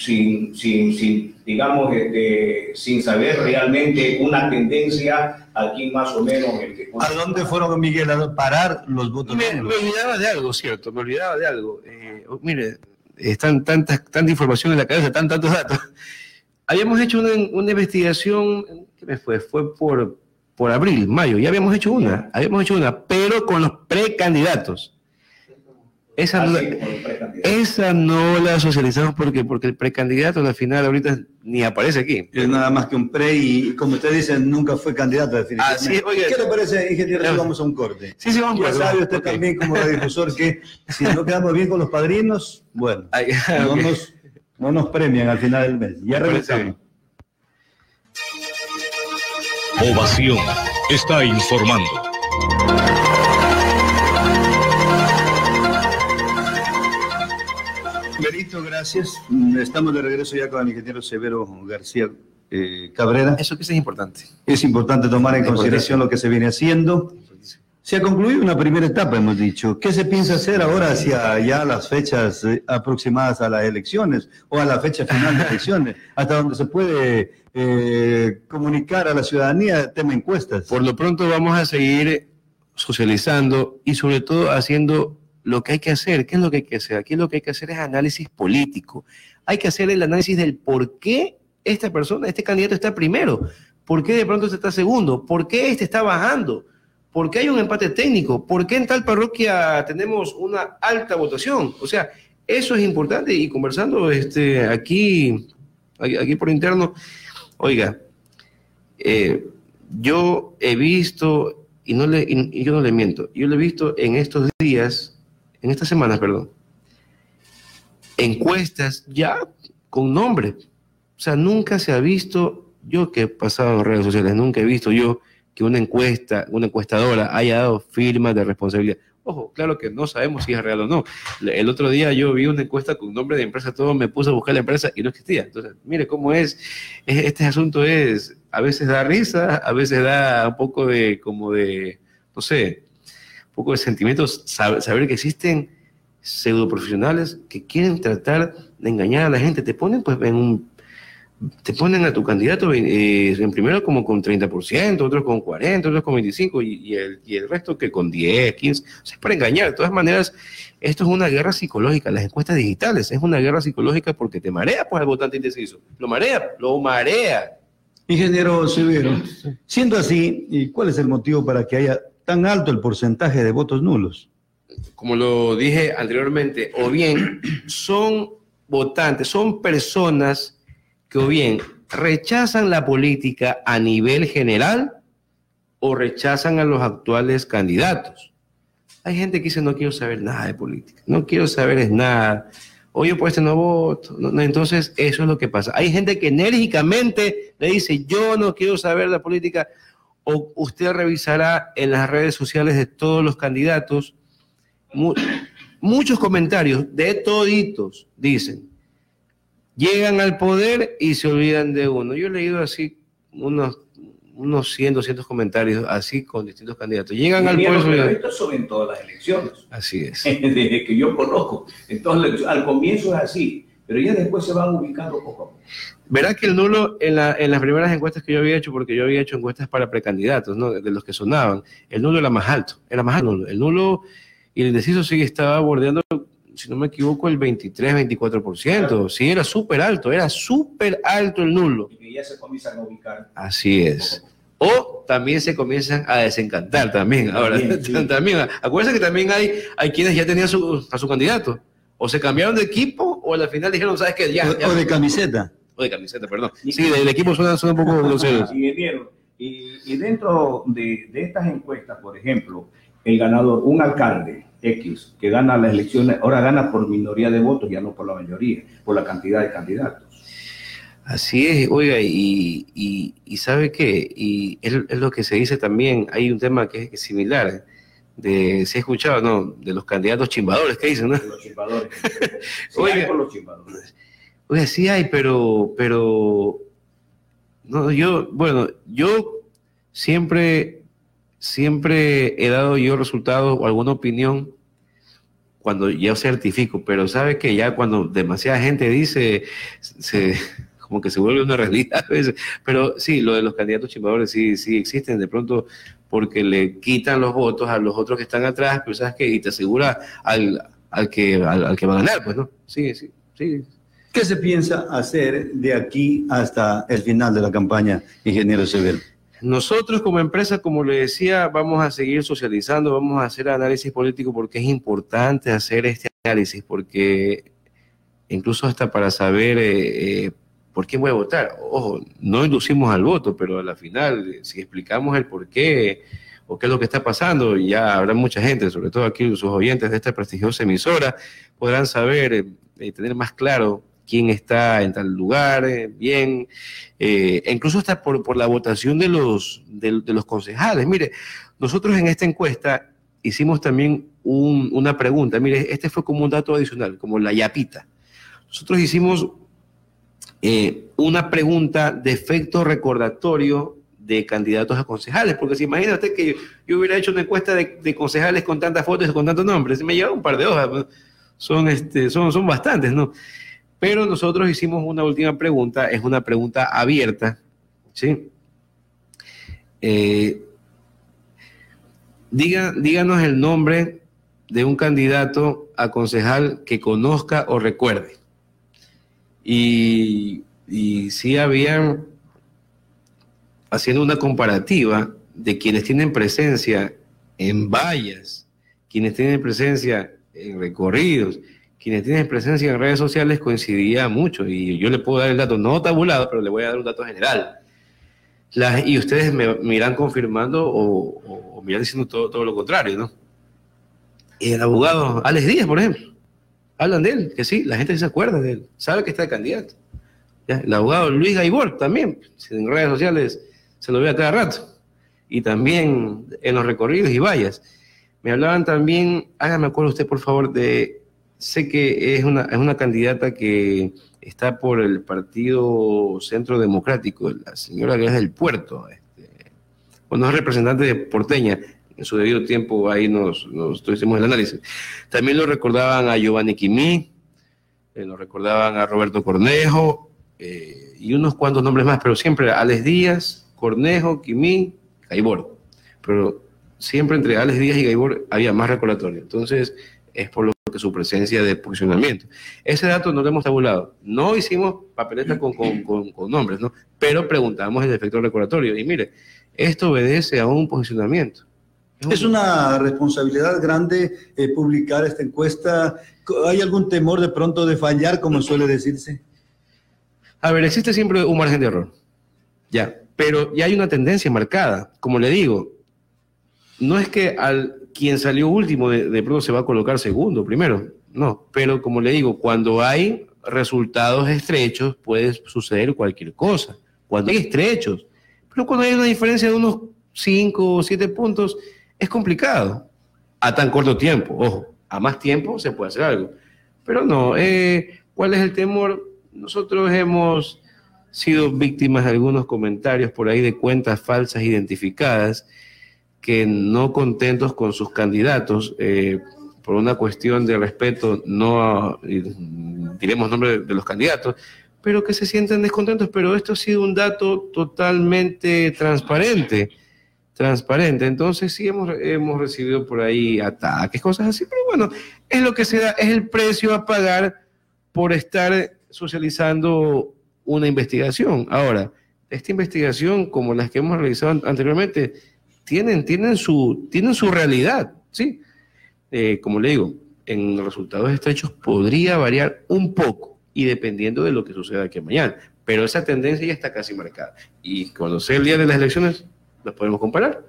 sin, sin, sin digamos, este, sin saber realmente una tendencia aquí más o menos el que... ¿A dónde fueron, Miguel, a parar los votos? Me, me olvidaba de algo, ¿cierto? Me olvidaba de algo. Eh, mire, están tantas, tanta información en la cabeza, tan, tantos datos. Habíamos hecho una, una investigación, ¿qué me fue? Fue por, por abril, mayo, ya habíamos hecho una, habíamos hecho una, pero con los precandidatos. Esa, no, los precandidatos. esa no la socializamos porque, porque el precandidato al final ahorita ni aparece aquí. Es nada más que un pre y, como usted dice, nunca fue candidato definitivamente. Así es, oye. ¿Qué le parece, ingeniero, Ya. vamos a un corte? Sí, sí, vamos Ya pues, sabe usted también como radiodifusor que si no quedamos bien con los padrinos, bueno, Ay, no, nos, no nos premian al final del mes. Ya Me regresamos. Ovación está informando. Berito, gracias. Estamos de regreso ya con el ingeniero Severo García eh, Cabrera. Eso que es importante. Es importante tomar en Es consideración lo que se viene haciendo. Se ha concluido una primera etapa, hemos dicho. ¿Qué se piensa hacer ahora hacia ya las fechas eh, aproximadas a las elecciones o a la fecha final de elecciones? Hasta donde se puede eh, comunicar a la ciudadanía el tema encuestas. Por lo pronto vamos a seguir socializando y sobre todo haciendo lo que hay que hacer. ¿Qué es lo que hay que hacer? Aquí lo que hay que hacer es análisis político. Hay que hacer el análisis del por qué esta persona, este candidato está primero, por qué de pronto este está segundo, por qué este está bajando, por qué hay un empate técnico, por qué en tal parroquia tenemos una alta votación. O sea, eso es importante y conversando este, aquí, aquí por interno, oiga, eh, yo he visto, y, no le, y yo no le miento, yo lo he visto en estos días, en estas semanas, perdón, encuestas ya con nombre. O sea, nunca se ha visto, yo que he pasado en redes sociales, nunca he visto yo que una encuesta, una encuestadora haya dado firmas de responsabilidad. Ojo, claro que no sabemos si es real o no. El otro día yo vi una encuesta con nombre de empresa, todo me puse a buscar la empresa y no existía. Entonces, mire cómo es, es- este asunto es, a veces da risa, a veces da un poco de, como de, no sé, poco de sentimientos, sab- saber que existen pseudo profesionales que quieren tratar de engañar a la gente, te ponen pues en un, te ponen a tu candidato eh, en primero como con 30%, otros con 40%, otros con 25% y, y el, y el resto que con 10, 15%, o sea, es para engañar. De todas maneras, esto es una guerra psicológica, las encuestas digitales, es una guerra psicológica porque te marea pues al votante indeciso, lo marea, lo marea. Ingeniero Severo, siendo así, ¿y cuál es el motivo para que haya tan alto el porcentaje de votos nulos? como lo dije anteriormente, o bien son votantes, son personas que o bien rechazan la política a nivel general o rechazan a los actuales candidatos. Hay gente que dice, no quiero saber nada de política, no quiero saber nada, o yo por este no voto. Entonces, eso es lo que pasa. Hay gente que enérgicamente le dice, yo no quiero saber la política, o usted revisará en las redes sociales de todos los candidatos mu- muchos comentarios de toditos dicen, llegan al poder y se olvidan de uno. Yo he leído así unos, unos 100, 200 comentarios así con distintos candidatos. Llegan al Ingeniero, poder. se pero olvidan. esto son en todas las elecciones, Así es. desde que yo conozco. Entonces, al comienzo es así, pero ya después se van ubicando poco a poco. Verá que el nulo, en, la- en las primeras encuestas que yo había hecho, porque yo había hecho encuestas para precandidatos, ¿no? de los que sonaban, el nulo era más alto, era más alto. El nulo y el indeciso sí estaba bordeando, si no me equivoco, el 23, 24%. Sí, era súper alto, era súper alto el nulo. Y que ya se comienzan a ubicar. Así es. O también se comienzan a desencantar también. Ahora, También, sí. también, acuérdense que también hay, hay quienes ya tenían su- a su candidato. O se cambiaron de equipo o al final dijeron, ¿sabes qué? Ya, ya. O, de camiseta. O de camiseta, perdón. Sí, del equipo suena, suena un poco groseros. Ingeniero, y, y dentro de, de estas encuestas, por ejemplo, el ganador, un alcalde X que gana las elecciones, ahora gana por minoría de votos, ya no por la mayoría, por la cantidad de candidatos. Así es, oiga, y, y, y sabe qué, y es, es lo que se dice también, hay un tema que es similar, de, se ha escuchado, ¿no? De los candidatos chimbadores, ¿qué dicen, no? de los chimbadores. Sí, Oiga. hay por los chimbadores. Oiga, sí hay, pero, pero, no, yo, bueno, yo siempre, siempre he dado yo resultados o alguna opinión cuando yo certifico, pero sabe que ya cuando demasiada gente dice, se, como que se vuelve una realidad a veces. Pero sí, lo de los candidatos chimbadores sí, sí existen de pronto porque le quitan los votos a los otros que están atrás, pero sabes que y te asegura al, al que, al, que va a ganar, pues, ¿no? Sí, sí, sí. ¿Qué se piensa hacer de aquí hasta el final de la campaña, ingeniero Severo? Nosotros como empresa, como le decía, vamos a seguir socializando, vamos a hacer análisis político porque es importante hacer este análisis, porque incluso hasta para saber eh, eh, por quién voy a votar. Ojo, no inducimos al voto, pero a la final, si explicamos el por qué o qué es lo que está pasando, ya habrá mucha gente, sobre todo aquí sus oyentes de esta prestigiosa emisora, podrán saber eh, y tener más claro quién está en tal lugar, eh, bien, eh, e incluso hasta por, la votación de los, de, los concejales. Mire, nosotros en esta encuesta hicimos también una pregunta, mire, este fue como un dato adicional, como la yapita. Nosotros hicimos eh, una pregunta de efecto recordatorio de candidatos a concejales, porque si imagina usted que yo, hubiera hecho una encuesta de, concejales con tantas fotos y con tantos nombres, me lleva un par de hojas, son, este, son, son bastantes, ¿no? Pero nosotros hicimos una última pregunta, es una pregunta abierta, ¿sí? Eh, diga, díganos el nombre de un candidato a concejal que conozca o recuerde. Y, y sí habían, haciendo una comparativa de quienes tienen presencia en vallas, quienes tienen presencia en recorridos, quienes tienen presencia en redes sociales coincidía mucho y yo le puedo dar el dato no tabulado, pero le voy a dar un dato general. y ustedes me, irán confirmando o, me irán diciendo todo, todo lo contrario, ¿no? El abogado Alex Díaz, por ejemplo, hablan de él, que sí, la gente se acuerda de él, sabe que está de candidato. El abogado Luis Gaibor también, en redes sociales se lo ve a cada rato. Y también en los recorridos y vallas. Me hablaban también, hágame acuerdo usted por favor de sé que es una, es una candidata que está por el Partido Centro Democrático, la señora que es del Puerto. Este, bueno, es representante de Porteña. En su debido tiempo ahí nos, nos hicimos el análisis. También lo recordaban a Giovanni Quimí, eh, lo recordaban a Roberto Cornejo eh, y unos cuantos nombres más, pero siempre Alex Díaz, Cornejo, Quimí, Gaibor. Pero siempre entre Alex Díaz y Gaibor había más recordatorio. Entonces, es por lo que su presencia de posicionamiento. Ese dato no lo hemos tabulado. No hicimos papeletas con, con, nombres, ¿no? Pero preguntamos el efecto recordatorio. Y mire, esto obedece a un posicionamiento. Es una responsabilidad grande eh, publicar esta encuesta. ¿Hay algún temor de pronto de fallar, como suele decirse? A ver, existe siempre un margen de error. Ya, pero ya hay una tendencia marcada. Como le digo, no es que al quien salió último de, de pronto se va a colocar segundo, primero. No, pero como le digo, cuando hay resultados estrechos puede suceder cualquier cosa. Cuando hay estrechos, pero cuando hay una diferencia de unos 5 o 7 puntos, es complicado. A tan corto tiempo, ojo, a más tiempo se puede hacer algo. Pero no, eh, ¿cuál es el temor? Nosotros hemos sido víctimas de algunos comentarios por ahí de cuentas falsas identificadas que no contentos con sus candidatos, eh, por una cuestión de respeto, no diremos nombre de los candidatos, pero que se sienten descontentos. Pero esto ha sido un dato totalmente transparente, transparente. Entonces sí hemos, hemos recibido por ahí ataques, cosas así, pero bueno, es lo que se da, es el precio a pagar por estar socializando una investigación. Ahora, esta investigación, como las que hemos realizado anteriormente, tienen, tienen, su, tienen su realidad, ¿sí? Eh, como le digo, en resultados estrechos podría variar un poco y dependiendo de lo que suceda aquí mañana, pero esa tendencia ya está casi marcada. Y cuando sea el día de las elecciones, las podemos comparar.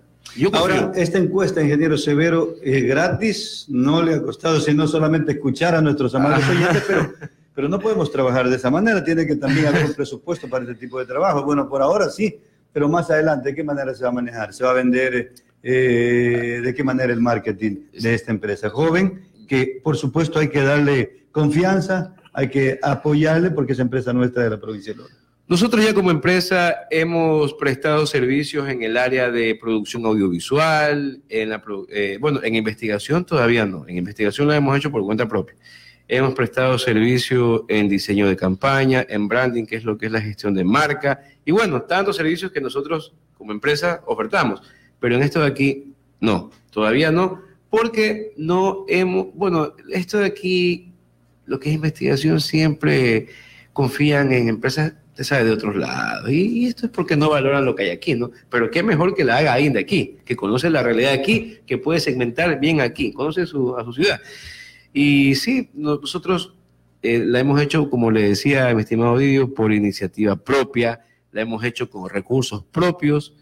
Ahora, esta encuesta, ingeniero Severo, es gratis, no le ha costado sino solamente escuchar a nuestros amables ah. oyentes, pero, pero no podemos trabajar de esa manera, tiene que también haber un presupuesto para este tipo de trabajo. Bueno, por ahora sí, pero más adelante, ¿de qué manera se va a manejar? ¿Se va a vender? Eh, ¿De qué manera el marketing de esta empresa joven? Que por supuesto hay que darle confianza, hay que apoyarle porque es empresa nuestra de la provincia de Lora. Nosotros ya como empresa hemos prestado servicios en el área de producción audiovisual, en la, eh, bueno, en investigación todavía no, en investigación lo hemos hecho por cuenta propia. Hemos prestado servicio en diseño de campaña, en branding, que es lo que es la gestión de marca, y bueno, tantos servicios que nosotros como empresa ofertamos, pero en esto de aquí no, todavía no, porque no hemos, bueno, esto de aquí, lo que es investigación siempre confían en empresas usted sabe, de otros lados. Y, esto es porque no valoran lo que hay aquí, ¿no? Pero qué mejor que la haga alguien de aquí, que conoce la realidad aquí, que puede segmentar bien aquí, conoce su, a su ciudad. Y sí, nosotros eh, la hemos hecho, como le decía mi estimado Didio, por iniciativa propia, la hemos hecho con recursos propios.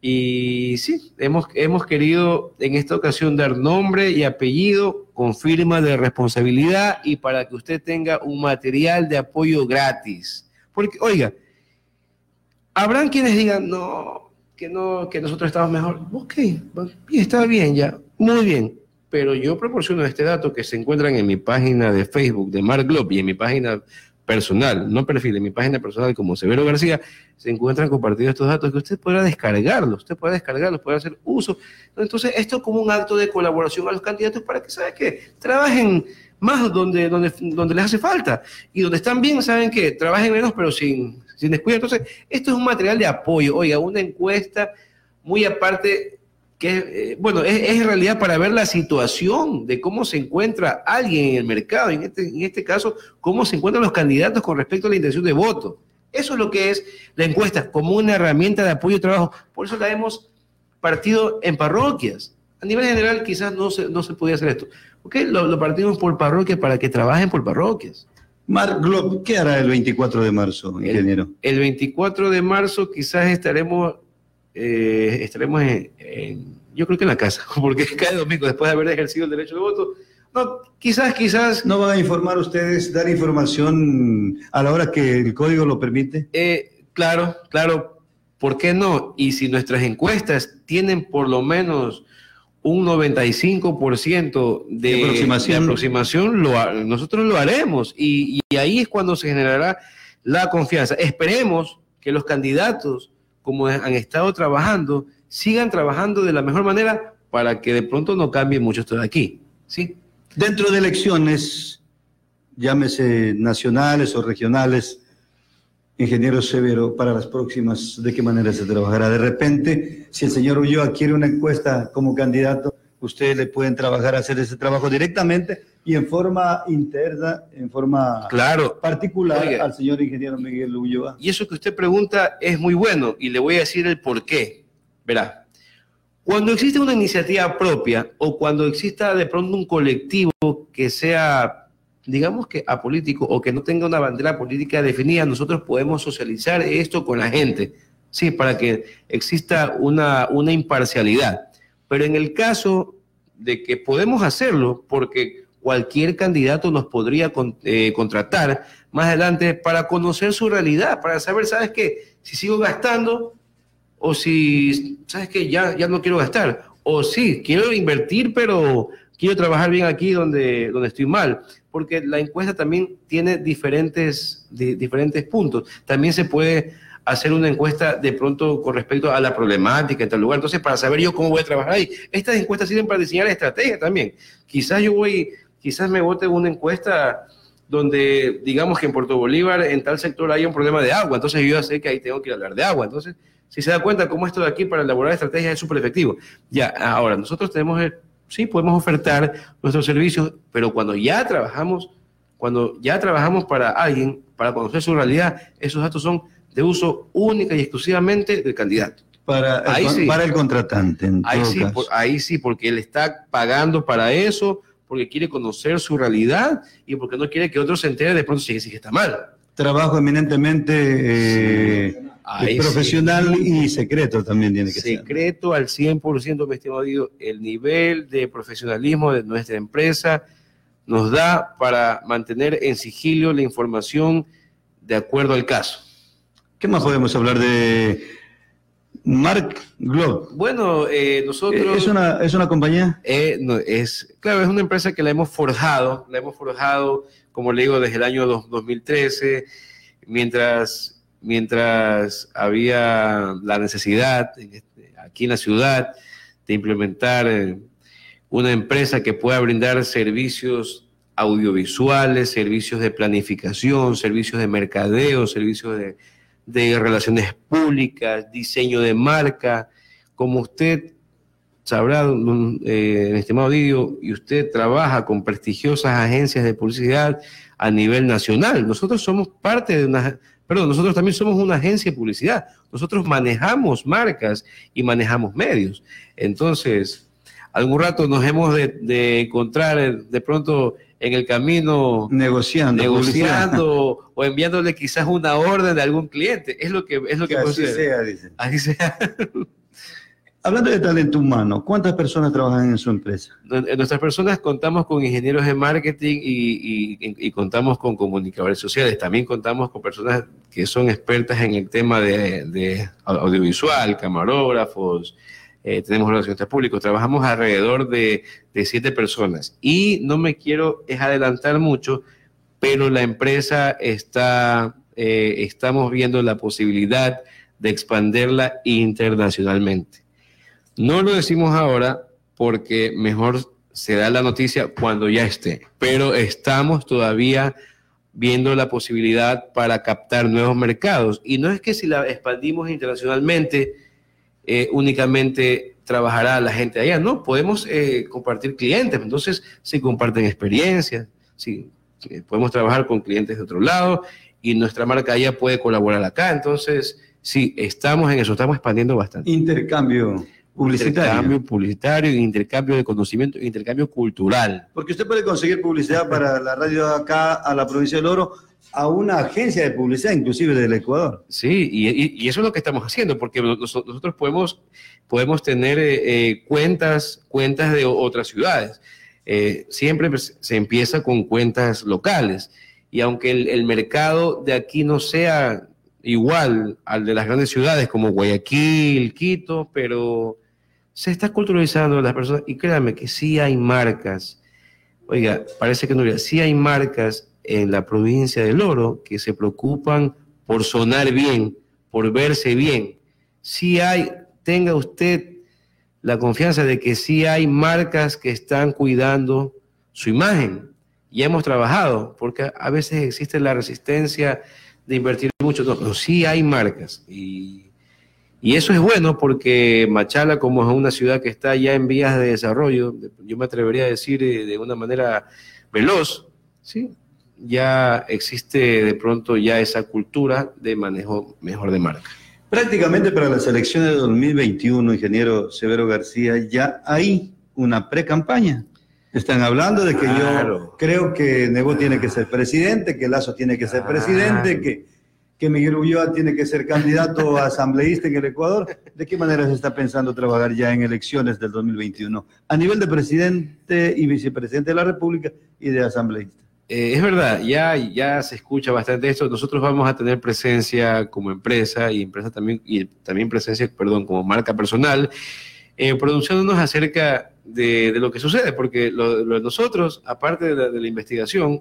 Y sí, hemos, hemos querido en esta ocasión dar nombre y apellido con firma de responsabilidad y para que usted tenga un material de apoyo gratis porque, oiga, habrán quienes digan, no, que no, que nosotros estamos mejor. Ok, está bien ya, muy bien. Pero yo proporciono este dato que se encuentran en mi página de Facebook de Mark Glob y en mi página personal, no perfil, en mi página personal como Severo García, se encuentran compartidos estos datos que usted podrá descargarlos, usted puede descargarlos, puede hacer uso. Entonces, esto es como un acto de colaboración a los candidatos para que, ¿sabe qué? Trabajen más donde, donde, donde les hace falta. Y donde están bien, saben que trabajen menos, pero sin, sin descuido. Entonces, esto es un material de apoyo. Oiga, una encuesta muy aparte que, eh, bueno, es, en realidad para ver la situación de cómo se encuentra alguien en el mercado, en este, en este caso, cómo se encuentran los candidatos con respecto a la intención de voto. Eso es lo que es la encuesta, como una herramienta de apoyo y trabajo. Por eso la hemos partido en parroquias. A nivel general quizás no se, no se podía hacer esto. ¿Ok? Lo, partimos por parroquias para que trabajen por parroquias. Mark Glob, ¿qué hará el 24 de marzo, ingeniero? El, 24 de marzo quizás estaremos, eh, estaremos en, yo creo que en la casa, porque cada domingo, después de haber ejercido el derecho de voto, no, quizás, quizás... ¿No van a informar ustedes, dar información a la hora que el código lo permite? Eh, claro, claro, ¿por qué no? Y si nuestras encuestas tienen por lo menos un 95% de, de, aproximación, de aproximación lo, nosotros lo haremos y, y, ahí es cuando se generará la confianza. Esperemos que los candidatos, como han estado trabajando, sigan trabajando de la mejor manera para que de pronto no cambie mucho esto de aquí. ¿sí? Dentro de elecciones, llámese nacionales o regionales, ingeniero Severo, para las próximas, ¿de qué manera se trabajará? De repente, si el señor Ulloa quiere una encuesta como candidato, ustedes le pueden trabajar, hacer ese trabajo directamente y en forma interna, en forma claro. particular al señor ingeniero Miguel Ulloa. Y eso que usted pregunta es muy bueno y le voy a decir el por qué. Verá, cuando existe una iniciativa propia o cuando exista de pronto un colectivo que sea digamos que apolítico o que no tenga una bandera política definida, nosotros podemos socializar esto con la gente, sí, para que exista una, una imparcialidad. Pero en el caso de que podemos hacerlo, porque cualquier candidato nos podría eh, contratar más adelante para conocer su realidad, para saber, ¿sabes qué? Si sigo gastando o si, ¿sabes qué? Ya, ya no quiero gastar. O sí, quiero invertir, pero quiero trabajar bien aquí donde, donde estoy mal porque la encuesta también tiene diferentes, diferentes puntos. También se puede hacer una encuesta de pronto con respecto a la problemática en tal lugar. Entonces, para saber yo cómo voy a trabajar ahí. Estas encuestas sirven para diseñar estrategias también. Quizás yo voy, quizás me vote una encuesta donde digamos que en Puerto Bolívar en tal sector hay un problema de agua, entonces yo ya sé que ahí tengo que hablar de agua. Entonces, si se da cuenta cómo esto de aquí para elaborar estrategias es súper efectivo. Ya, ahora, nosotros tenemos el sí, podemos ofertar nuestros servicios, pero cuando ya trabajamos, cuando ya trabajamos para alguien, para conocer su realidad, esos datos son de uso única y exclusivamente del candidato. Para el, para el contratante. ahí, sí, ahí sí, porque él está pagando para eso, porque quiere conocer su realidad y porque no quiere que otros se enteren de pronto si, si está mal. Trabajo eminentemente eh, profesional y secreto también tiene que ser. Secreto al 100%, mi estimado Diego. El nivel de profesionalismo de nuestra empresa nos da para mantener en sigilio la información de acuerdo al caso. ¿Qué más podemos hablar de Mark Globe? Bueno, eh, nosotros... ¿Es una, ¿Es una compañía? Eh, no, es, claro, es una empresa que la hemos forjado, la hemos forjado, como le digo, desde el año 2013, mientras mientras había la necesidad este, aquí en la ciudad de implementar eh, una empresa que pueda brindar servicios audiovisuales, servicios de planificación, servicios de mercadeo, servicios de, relaciones públicas, diseño de marca. Como usted sabrá, eh, estimado Didio, y usted trabaja con prestigiosas agencias de publicidad a nivel nacional. Nosotros somos parte de una, perdón, nosotros también somos una agencia de publicidad. Nosotros manejamos marcas y manejamos medios. Entonces, algún rato nos hemos de, encontrar eh, de pronto en el camino negociando, negociando o enviándole quizás una orden de algún cliente. Es lo que es lo que, así sea, dice. Así sea. Hablando de talento humano, ¿cuántas personas trabajan en su empresa? En nuestras personas contamos con ingenieros de marketing y, contamos con comunicadores sociales. También contamos con personas que son expertas en el tema de, audiovisual, camarógrafos, eh, tenemos relaciones públicos. Trabajamos alrededor de, siete personas. Y no me quiero adelantar mucho, pero la empresa está, eh, estamos viendo la posibilidad de expandirla internacionalmente. No lo decimos ahora porque mejor se da la noticia cuando ya esté, pero estamos todavía viendo la posibilidad para captar nuevos mercados. Y no es que si la expandimos internacionalmente, eh, únicamente trabajará la gente allá, no, podemos eh, compartir clientes, entonces se comparten experiencias, sí, podemos trabajar con clientes de otro lado y nuestra marca allá puede colaborar acá, entonces sí, estamos en eso, estamos expandiendo bastante. Intercambio Publicitario. Intercambio publicitario, intercambio de conocimiento, intercambio cultural. Porque usted puede conseguir publicidad para la radio de acá a la provincia del Oro a una agencia de publicidad, inclusive del Ecuador. Sí, y, eso es lo que estamos haciendo, porque nosotros podemos, podemos tener eh, eh, cuentas, cuentas de otras ciudades. Eh, siempre se empieza con cuentas locales. Y aunque el, el mercado de aquí no sea igual al de las grandes ciudades como Guayaquil, Quito, pero se está culturalizando las personas y créanme que sí hay marcas, oiga, parece que no, sí hay marcas en la provincia del Oro que se preocupan por sonar bien, por verse bien. Sí hay, tenga usted la confianza de que sí hay marcas que están cuidando su imagen. Y hemos trabajado, porque a veces existe la resistencia de invertir mucho, no, pero sí hay marcas. Y y eso es bueno porque Machala, como es una ciudad que está ya en vías de desarrollo, yo me atrevería a decir eh, de una manera veloz, ¿sí? ya existe de pronto ya esa cultura de manejo mejor de marca. Prácticamente para las elecciones de 2021, ingeniero Severo García, ya hay una pre-campaña. Están hablando de que yo creo que Nebo tiene que ser presidente, que Lazo tiene que ser presidente, que que Miguel Ulloa tiene que ser candidato a asambleísta en el Ecuador. ¿De qué manera se está pensando trabajar ya en elecciones del 2021 a nivel de presidente y vicepresidente de la República y de asambleísta? Eh, es verdad, ya, ya se escucha bastante esto. Nosotros vamos a tener presencia como empresa y empresa también, y también presencia, perdón, como marca personal, eh, pronunciándonos acerca de, lo que sucede, porque lo, de nosotros, aparte de la investigación,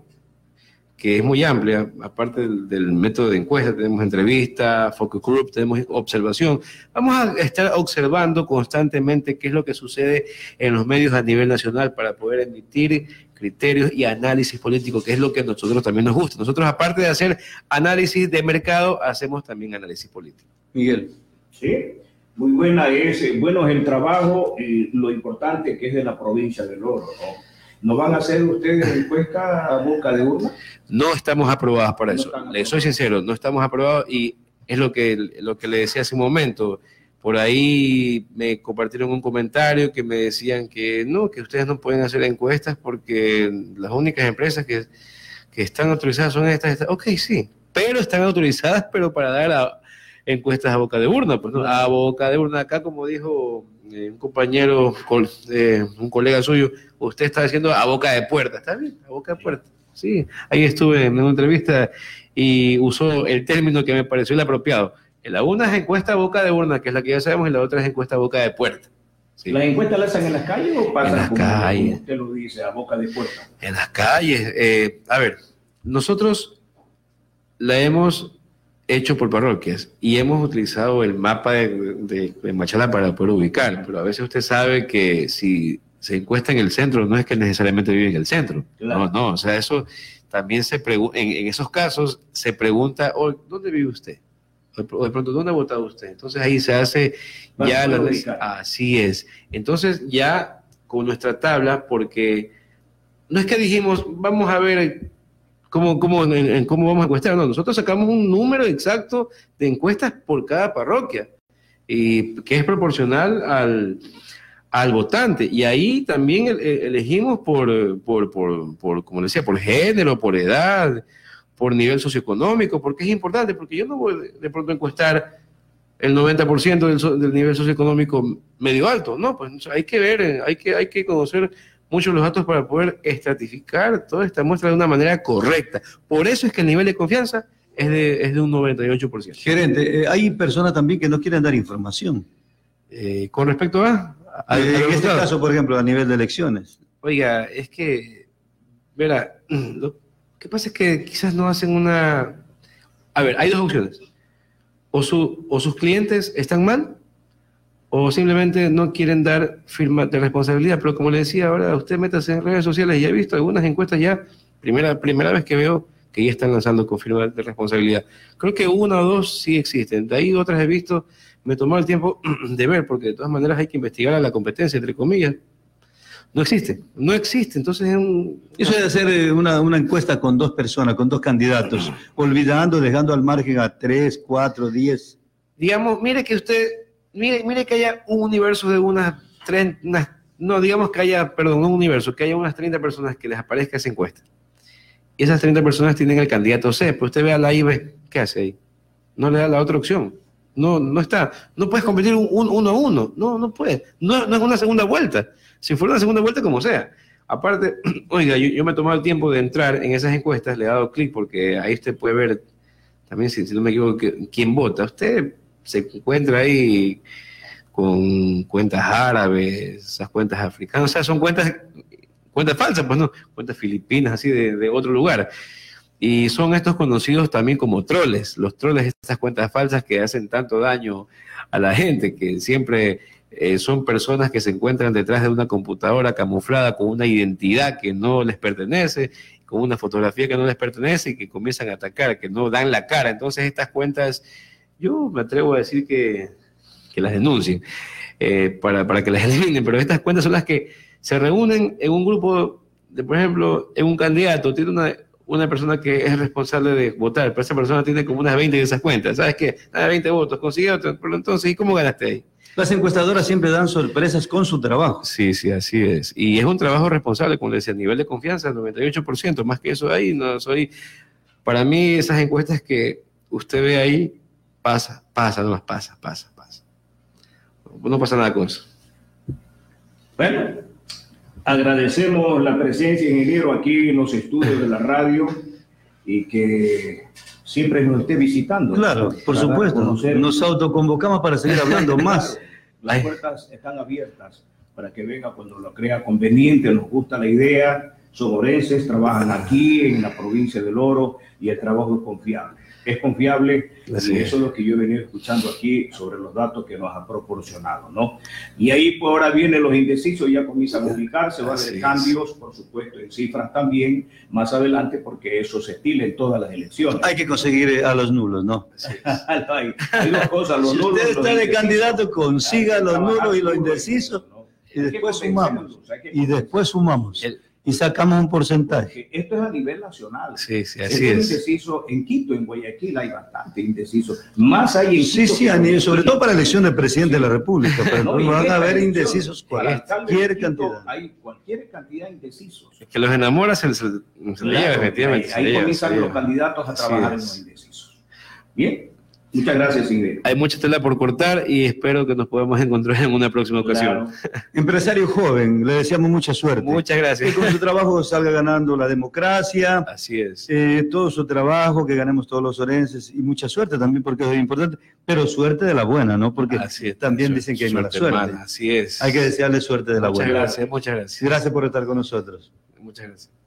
que es muy amplia, aparte del, método de encuesta, tenemos entrevista, focus group, tenemos observación. Vamos a estar observando constantemente qué es lo que sucede en los medios a nivel nacional para poder emitir criterios y análisis político, que es lo que a nosotros también nos gusta. Nosotros, aparte de hacer análisis de mercado, hacemos también análisis político. Miguel. Sí, muy buena es, bueno es el trabajo y lo importante que es de la provincia del Oro, ¿no? ¿No van a hacer ustedes encuesta a boca de urna? No estamos aprobados para eso. Le soy sincero, no estamos aprobados y es lo que, lo que le decía hace un momento. Por ahí me compartieron un comentario que me decían que no, que ustedes no pueden hacer encuestas porque las únicas empresas que, que están autorizadas son estas, estas. Ok, sí, pero están autorizadas, pero para dar a, encuestas a boca de urna. Pues, ¿no? A boca de urna, acá como dijo eh, un compañero, eh, un colega suyo, usted está haciendo a boca de puerta, ¿está bien? A boca de puerta. Sí, ahí estuve en una entrevista y usó el término que me pareció el apropiado. La una es encuesta a boca de urna, que es la que ya sabemos, y la otra es encuesta a boca de puerta. Sí. ¿Las encuestas las hacen en las calles o pasan en las calles? usted lo dice, a boca de puerta? En las calles. Eh, a ver, nosotros la hemos hecho por parroquias y hemos utilizado el mapa de, de, Machala para poder ubicar, pero a veces usted sabe que si se encuesta en el centro, no es que necesariamente vive en el centro. No, no, o sea, eso también se pregunta, en, esos casos se pregunta, oh, ¿dónde vive usted? O de pronto, ¿dónde ha votado usted? Entonces ahí se hace ya la... Así es. Entonces ya con nuestra tabla, porque no es que dijimos, vamos a ver cómo, cómo, cómo vamos a encuestar, no, nosotros sacamos un número exacto de encuestas por cada parroquia, y que es proporcional al, al votante. Y ahí también elegimos por, por, por, por, como decía, por género, por edad, por nivel socioeconómico, porque es importante, porque yo no voy de pronto a encuestar el 90% del, del, nivel socioeconómico medio alto, no, pues hay que ver, hay que, hay que conocer muchos los datos para poder estratificar toda esta muestra de una manera correcta. Por eso es que el nivel de confianza es de, es de un 98%. Gerente, eh, hay personas también que no quieren dar información. Eh, con respecto a en este caso, por ejemplo, a nivel de elecciones. Oiga, es que, verá, lo que pasa es que quizás no hacen una... A ver, hay dos opciones. O, su, o sus clientes están mal, o simplemente no quieren dar firma de responsabilidad. Pero como le decía, ahora usted métase en redes sociales y he visto algunas encuestas ya, primera, primera vez que veo que ya están lanzando con firma de responsabilidad. Creo que una o dos sí existen. De ahí otras he visto me tomó el tiempo de ver, porque de todas maneras hay que investigar a la competencia, entre comillas. No existe, no existe. Entonces es un... Eso de hacer eh, una, una, encuesta con dos personas, con dos candidatos, olvidando, dejando al margen a tres, cuatro, diez. Digamos, mire que usted, mire, mire que haya un universo de unas, tres, no, digamos que haya, perdón, un universo, que haya unas 30 personas que les aparezca esa encuesta. Y esas 30 personas tienen el candidato C, pues usted ve a la IB, ¿qué hace ahí? No le da la otra opción. No, no está. No puedes competir un, uno a uno. No, no puedes. No, no, es una segunda vuelta. Si fuera una segunda vuelta, como sea. Aparte, oiga, yo, me he tomado el tiempo de entrar en esas encuestas, le he dado clic porque ahí usted puede ver, también si, no me equivoco, quién vota. Usted se encuentra ahí con cuentas árabes, esas cuentas africanas, o sea, son cuentas, cuentas falsas, pues no, cuentas filipinas, así de, otro lugar. Y son estos conocidos también como troles, los troles, estas cuentas falsas que hacen tanto daño a la gente, que siempre eh, son personas que se encuentran detrás de una computadora camuflada con una identidad que no les pertenece, con una fotografía que no les pertenece y que comienzan a atacar, que no dan la cara. Entonces estas cuentas, yo me atrevo a decir que, que las denuncien eh, para, para que las eliminen, pero estas cuentas son las que se reúnen en un grupo, de, por ejemplo, en un candidato, tiene una una persona que es responsable de votar, pero esa persona tiene como unas 20 de esas cuentas. ¿Sabes qué? Nada, 20 votos, consigue otro, pero entonces, ¿y cómo ganaste ahí? Las encuestadoras siempre dan sorpresas con su trabajo. Sí, sí, así es. Y es un trabajo responsable, como le decía, nivel de confianza, 98%, más que eso ahí, no soy... Para mí, esas encuestas que usted ve ahí, pasa, pasa, no más pasa, pasa, pasa. No pasa nada con eso. Bueno, Agradecemos la presencia, ingeniero, aquí en los estudios de la radio y que siempre nos esté visitando. Claro, por supuesto. Nos autoconvocamos para seguir hablando más. Las puertas están abiertas para que venga cuando lo crea conveniente, nos gusta la idea. Soborenses trabajan aquí en la provincia del Oro y el trabajo es confiable es confiable y eso es lo que yo he venido escuchando aquí sobre los datos que nos ha proporcionado, ¿no? Y ahí pues ahora vienen los indecisos, ya comienzan a publicarse, va a haber cambios, por supuesto, en cifras también, más adelante, porque eso se estila en todas las elecciones. Hay que conseguir eh, a los nulos, ¿no? hay, dos cosas, los si nulos... usted está de candidato, consiga los nulos y los indecisos, y después sumamos. Y después sumamos y sacamos un porcentaje. Esto es a nivel nacional. Sí, sí, así es. indeciso en Quito, en Guayaquil hay bastante indeciso. Más hay en Sí, sí, sobre todo para elección del presidente de la República. Pero no, van a haber indecisos cualquier cantidad. Hay cualquier cantidad de indecisos. Es que los enamora se, se, lleva, efectivamente. Ahí, comienzan los candidatos a trabajar en los indecisos. Bien. Muchas gracias, Ingrid. Hay mucha tela por cortar y espero que nos podamos encontrar en una próxima ocasión. Empresario joven, le deseamos mucha suerte. Muchas gracias. Que con su trabajo salga ganando la democracia. Así es. Eh, todo su trabajo, que ganemos todos los orenses y mucha suerte también porque es importante, pero suerte de la buena, ¿no? Porque también dicen que hay mala suerte. así es. Hay que desearle suerte de la buena. Muchas gracias, muchas gracias. Gracias por estar con nosotros. Muchas gracias.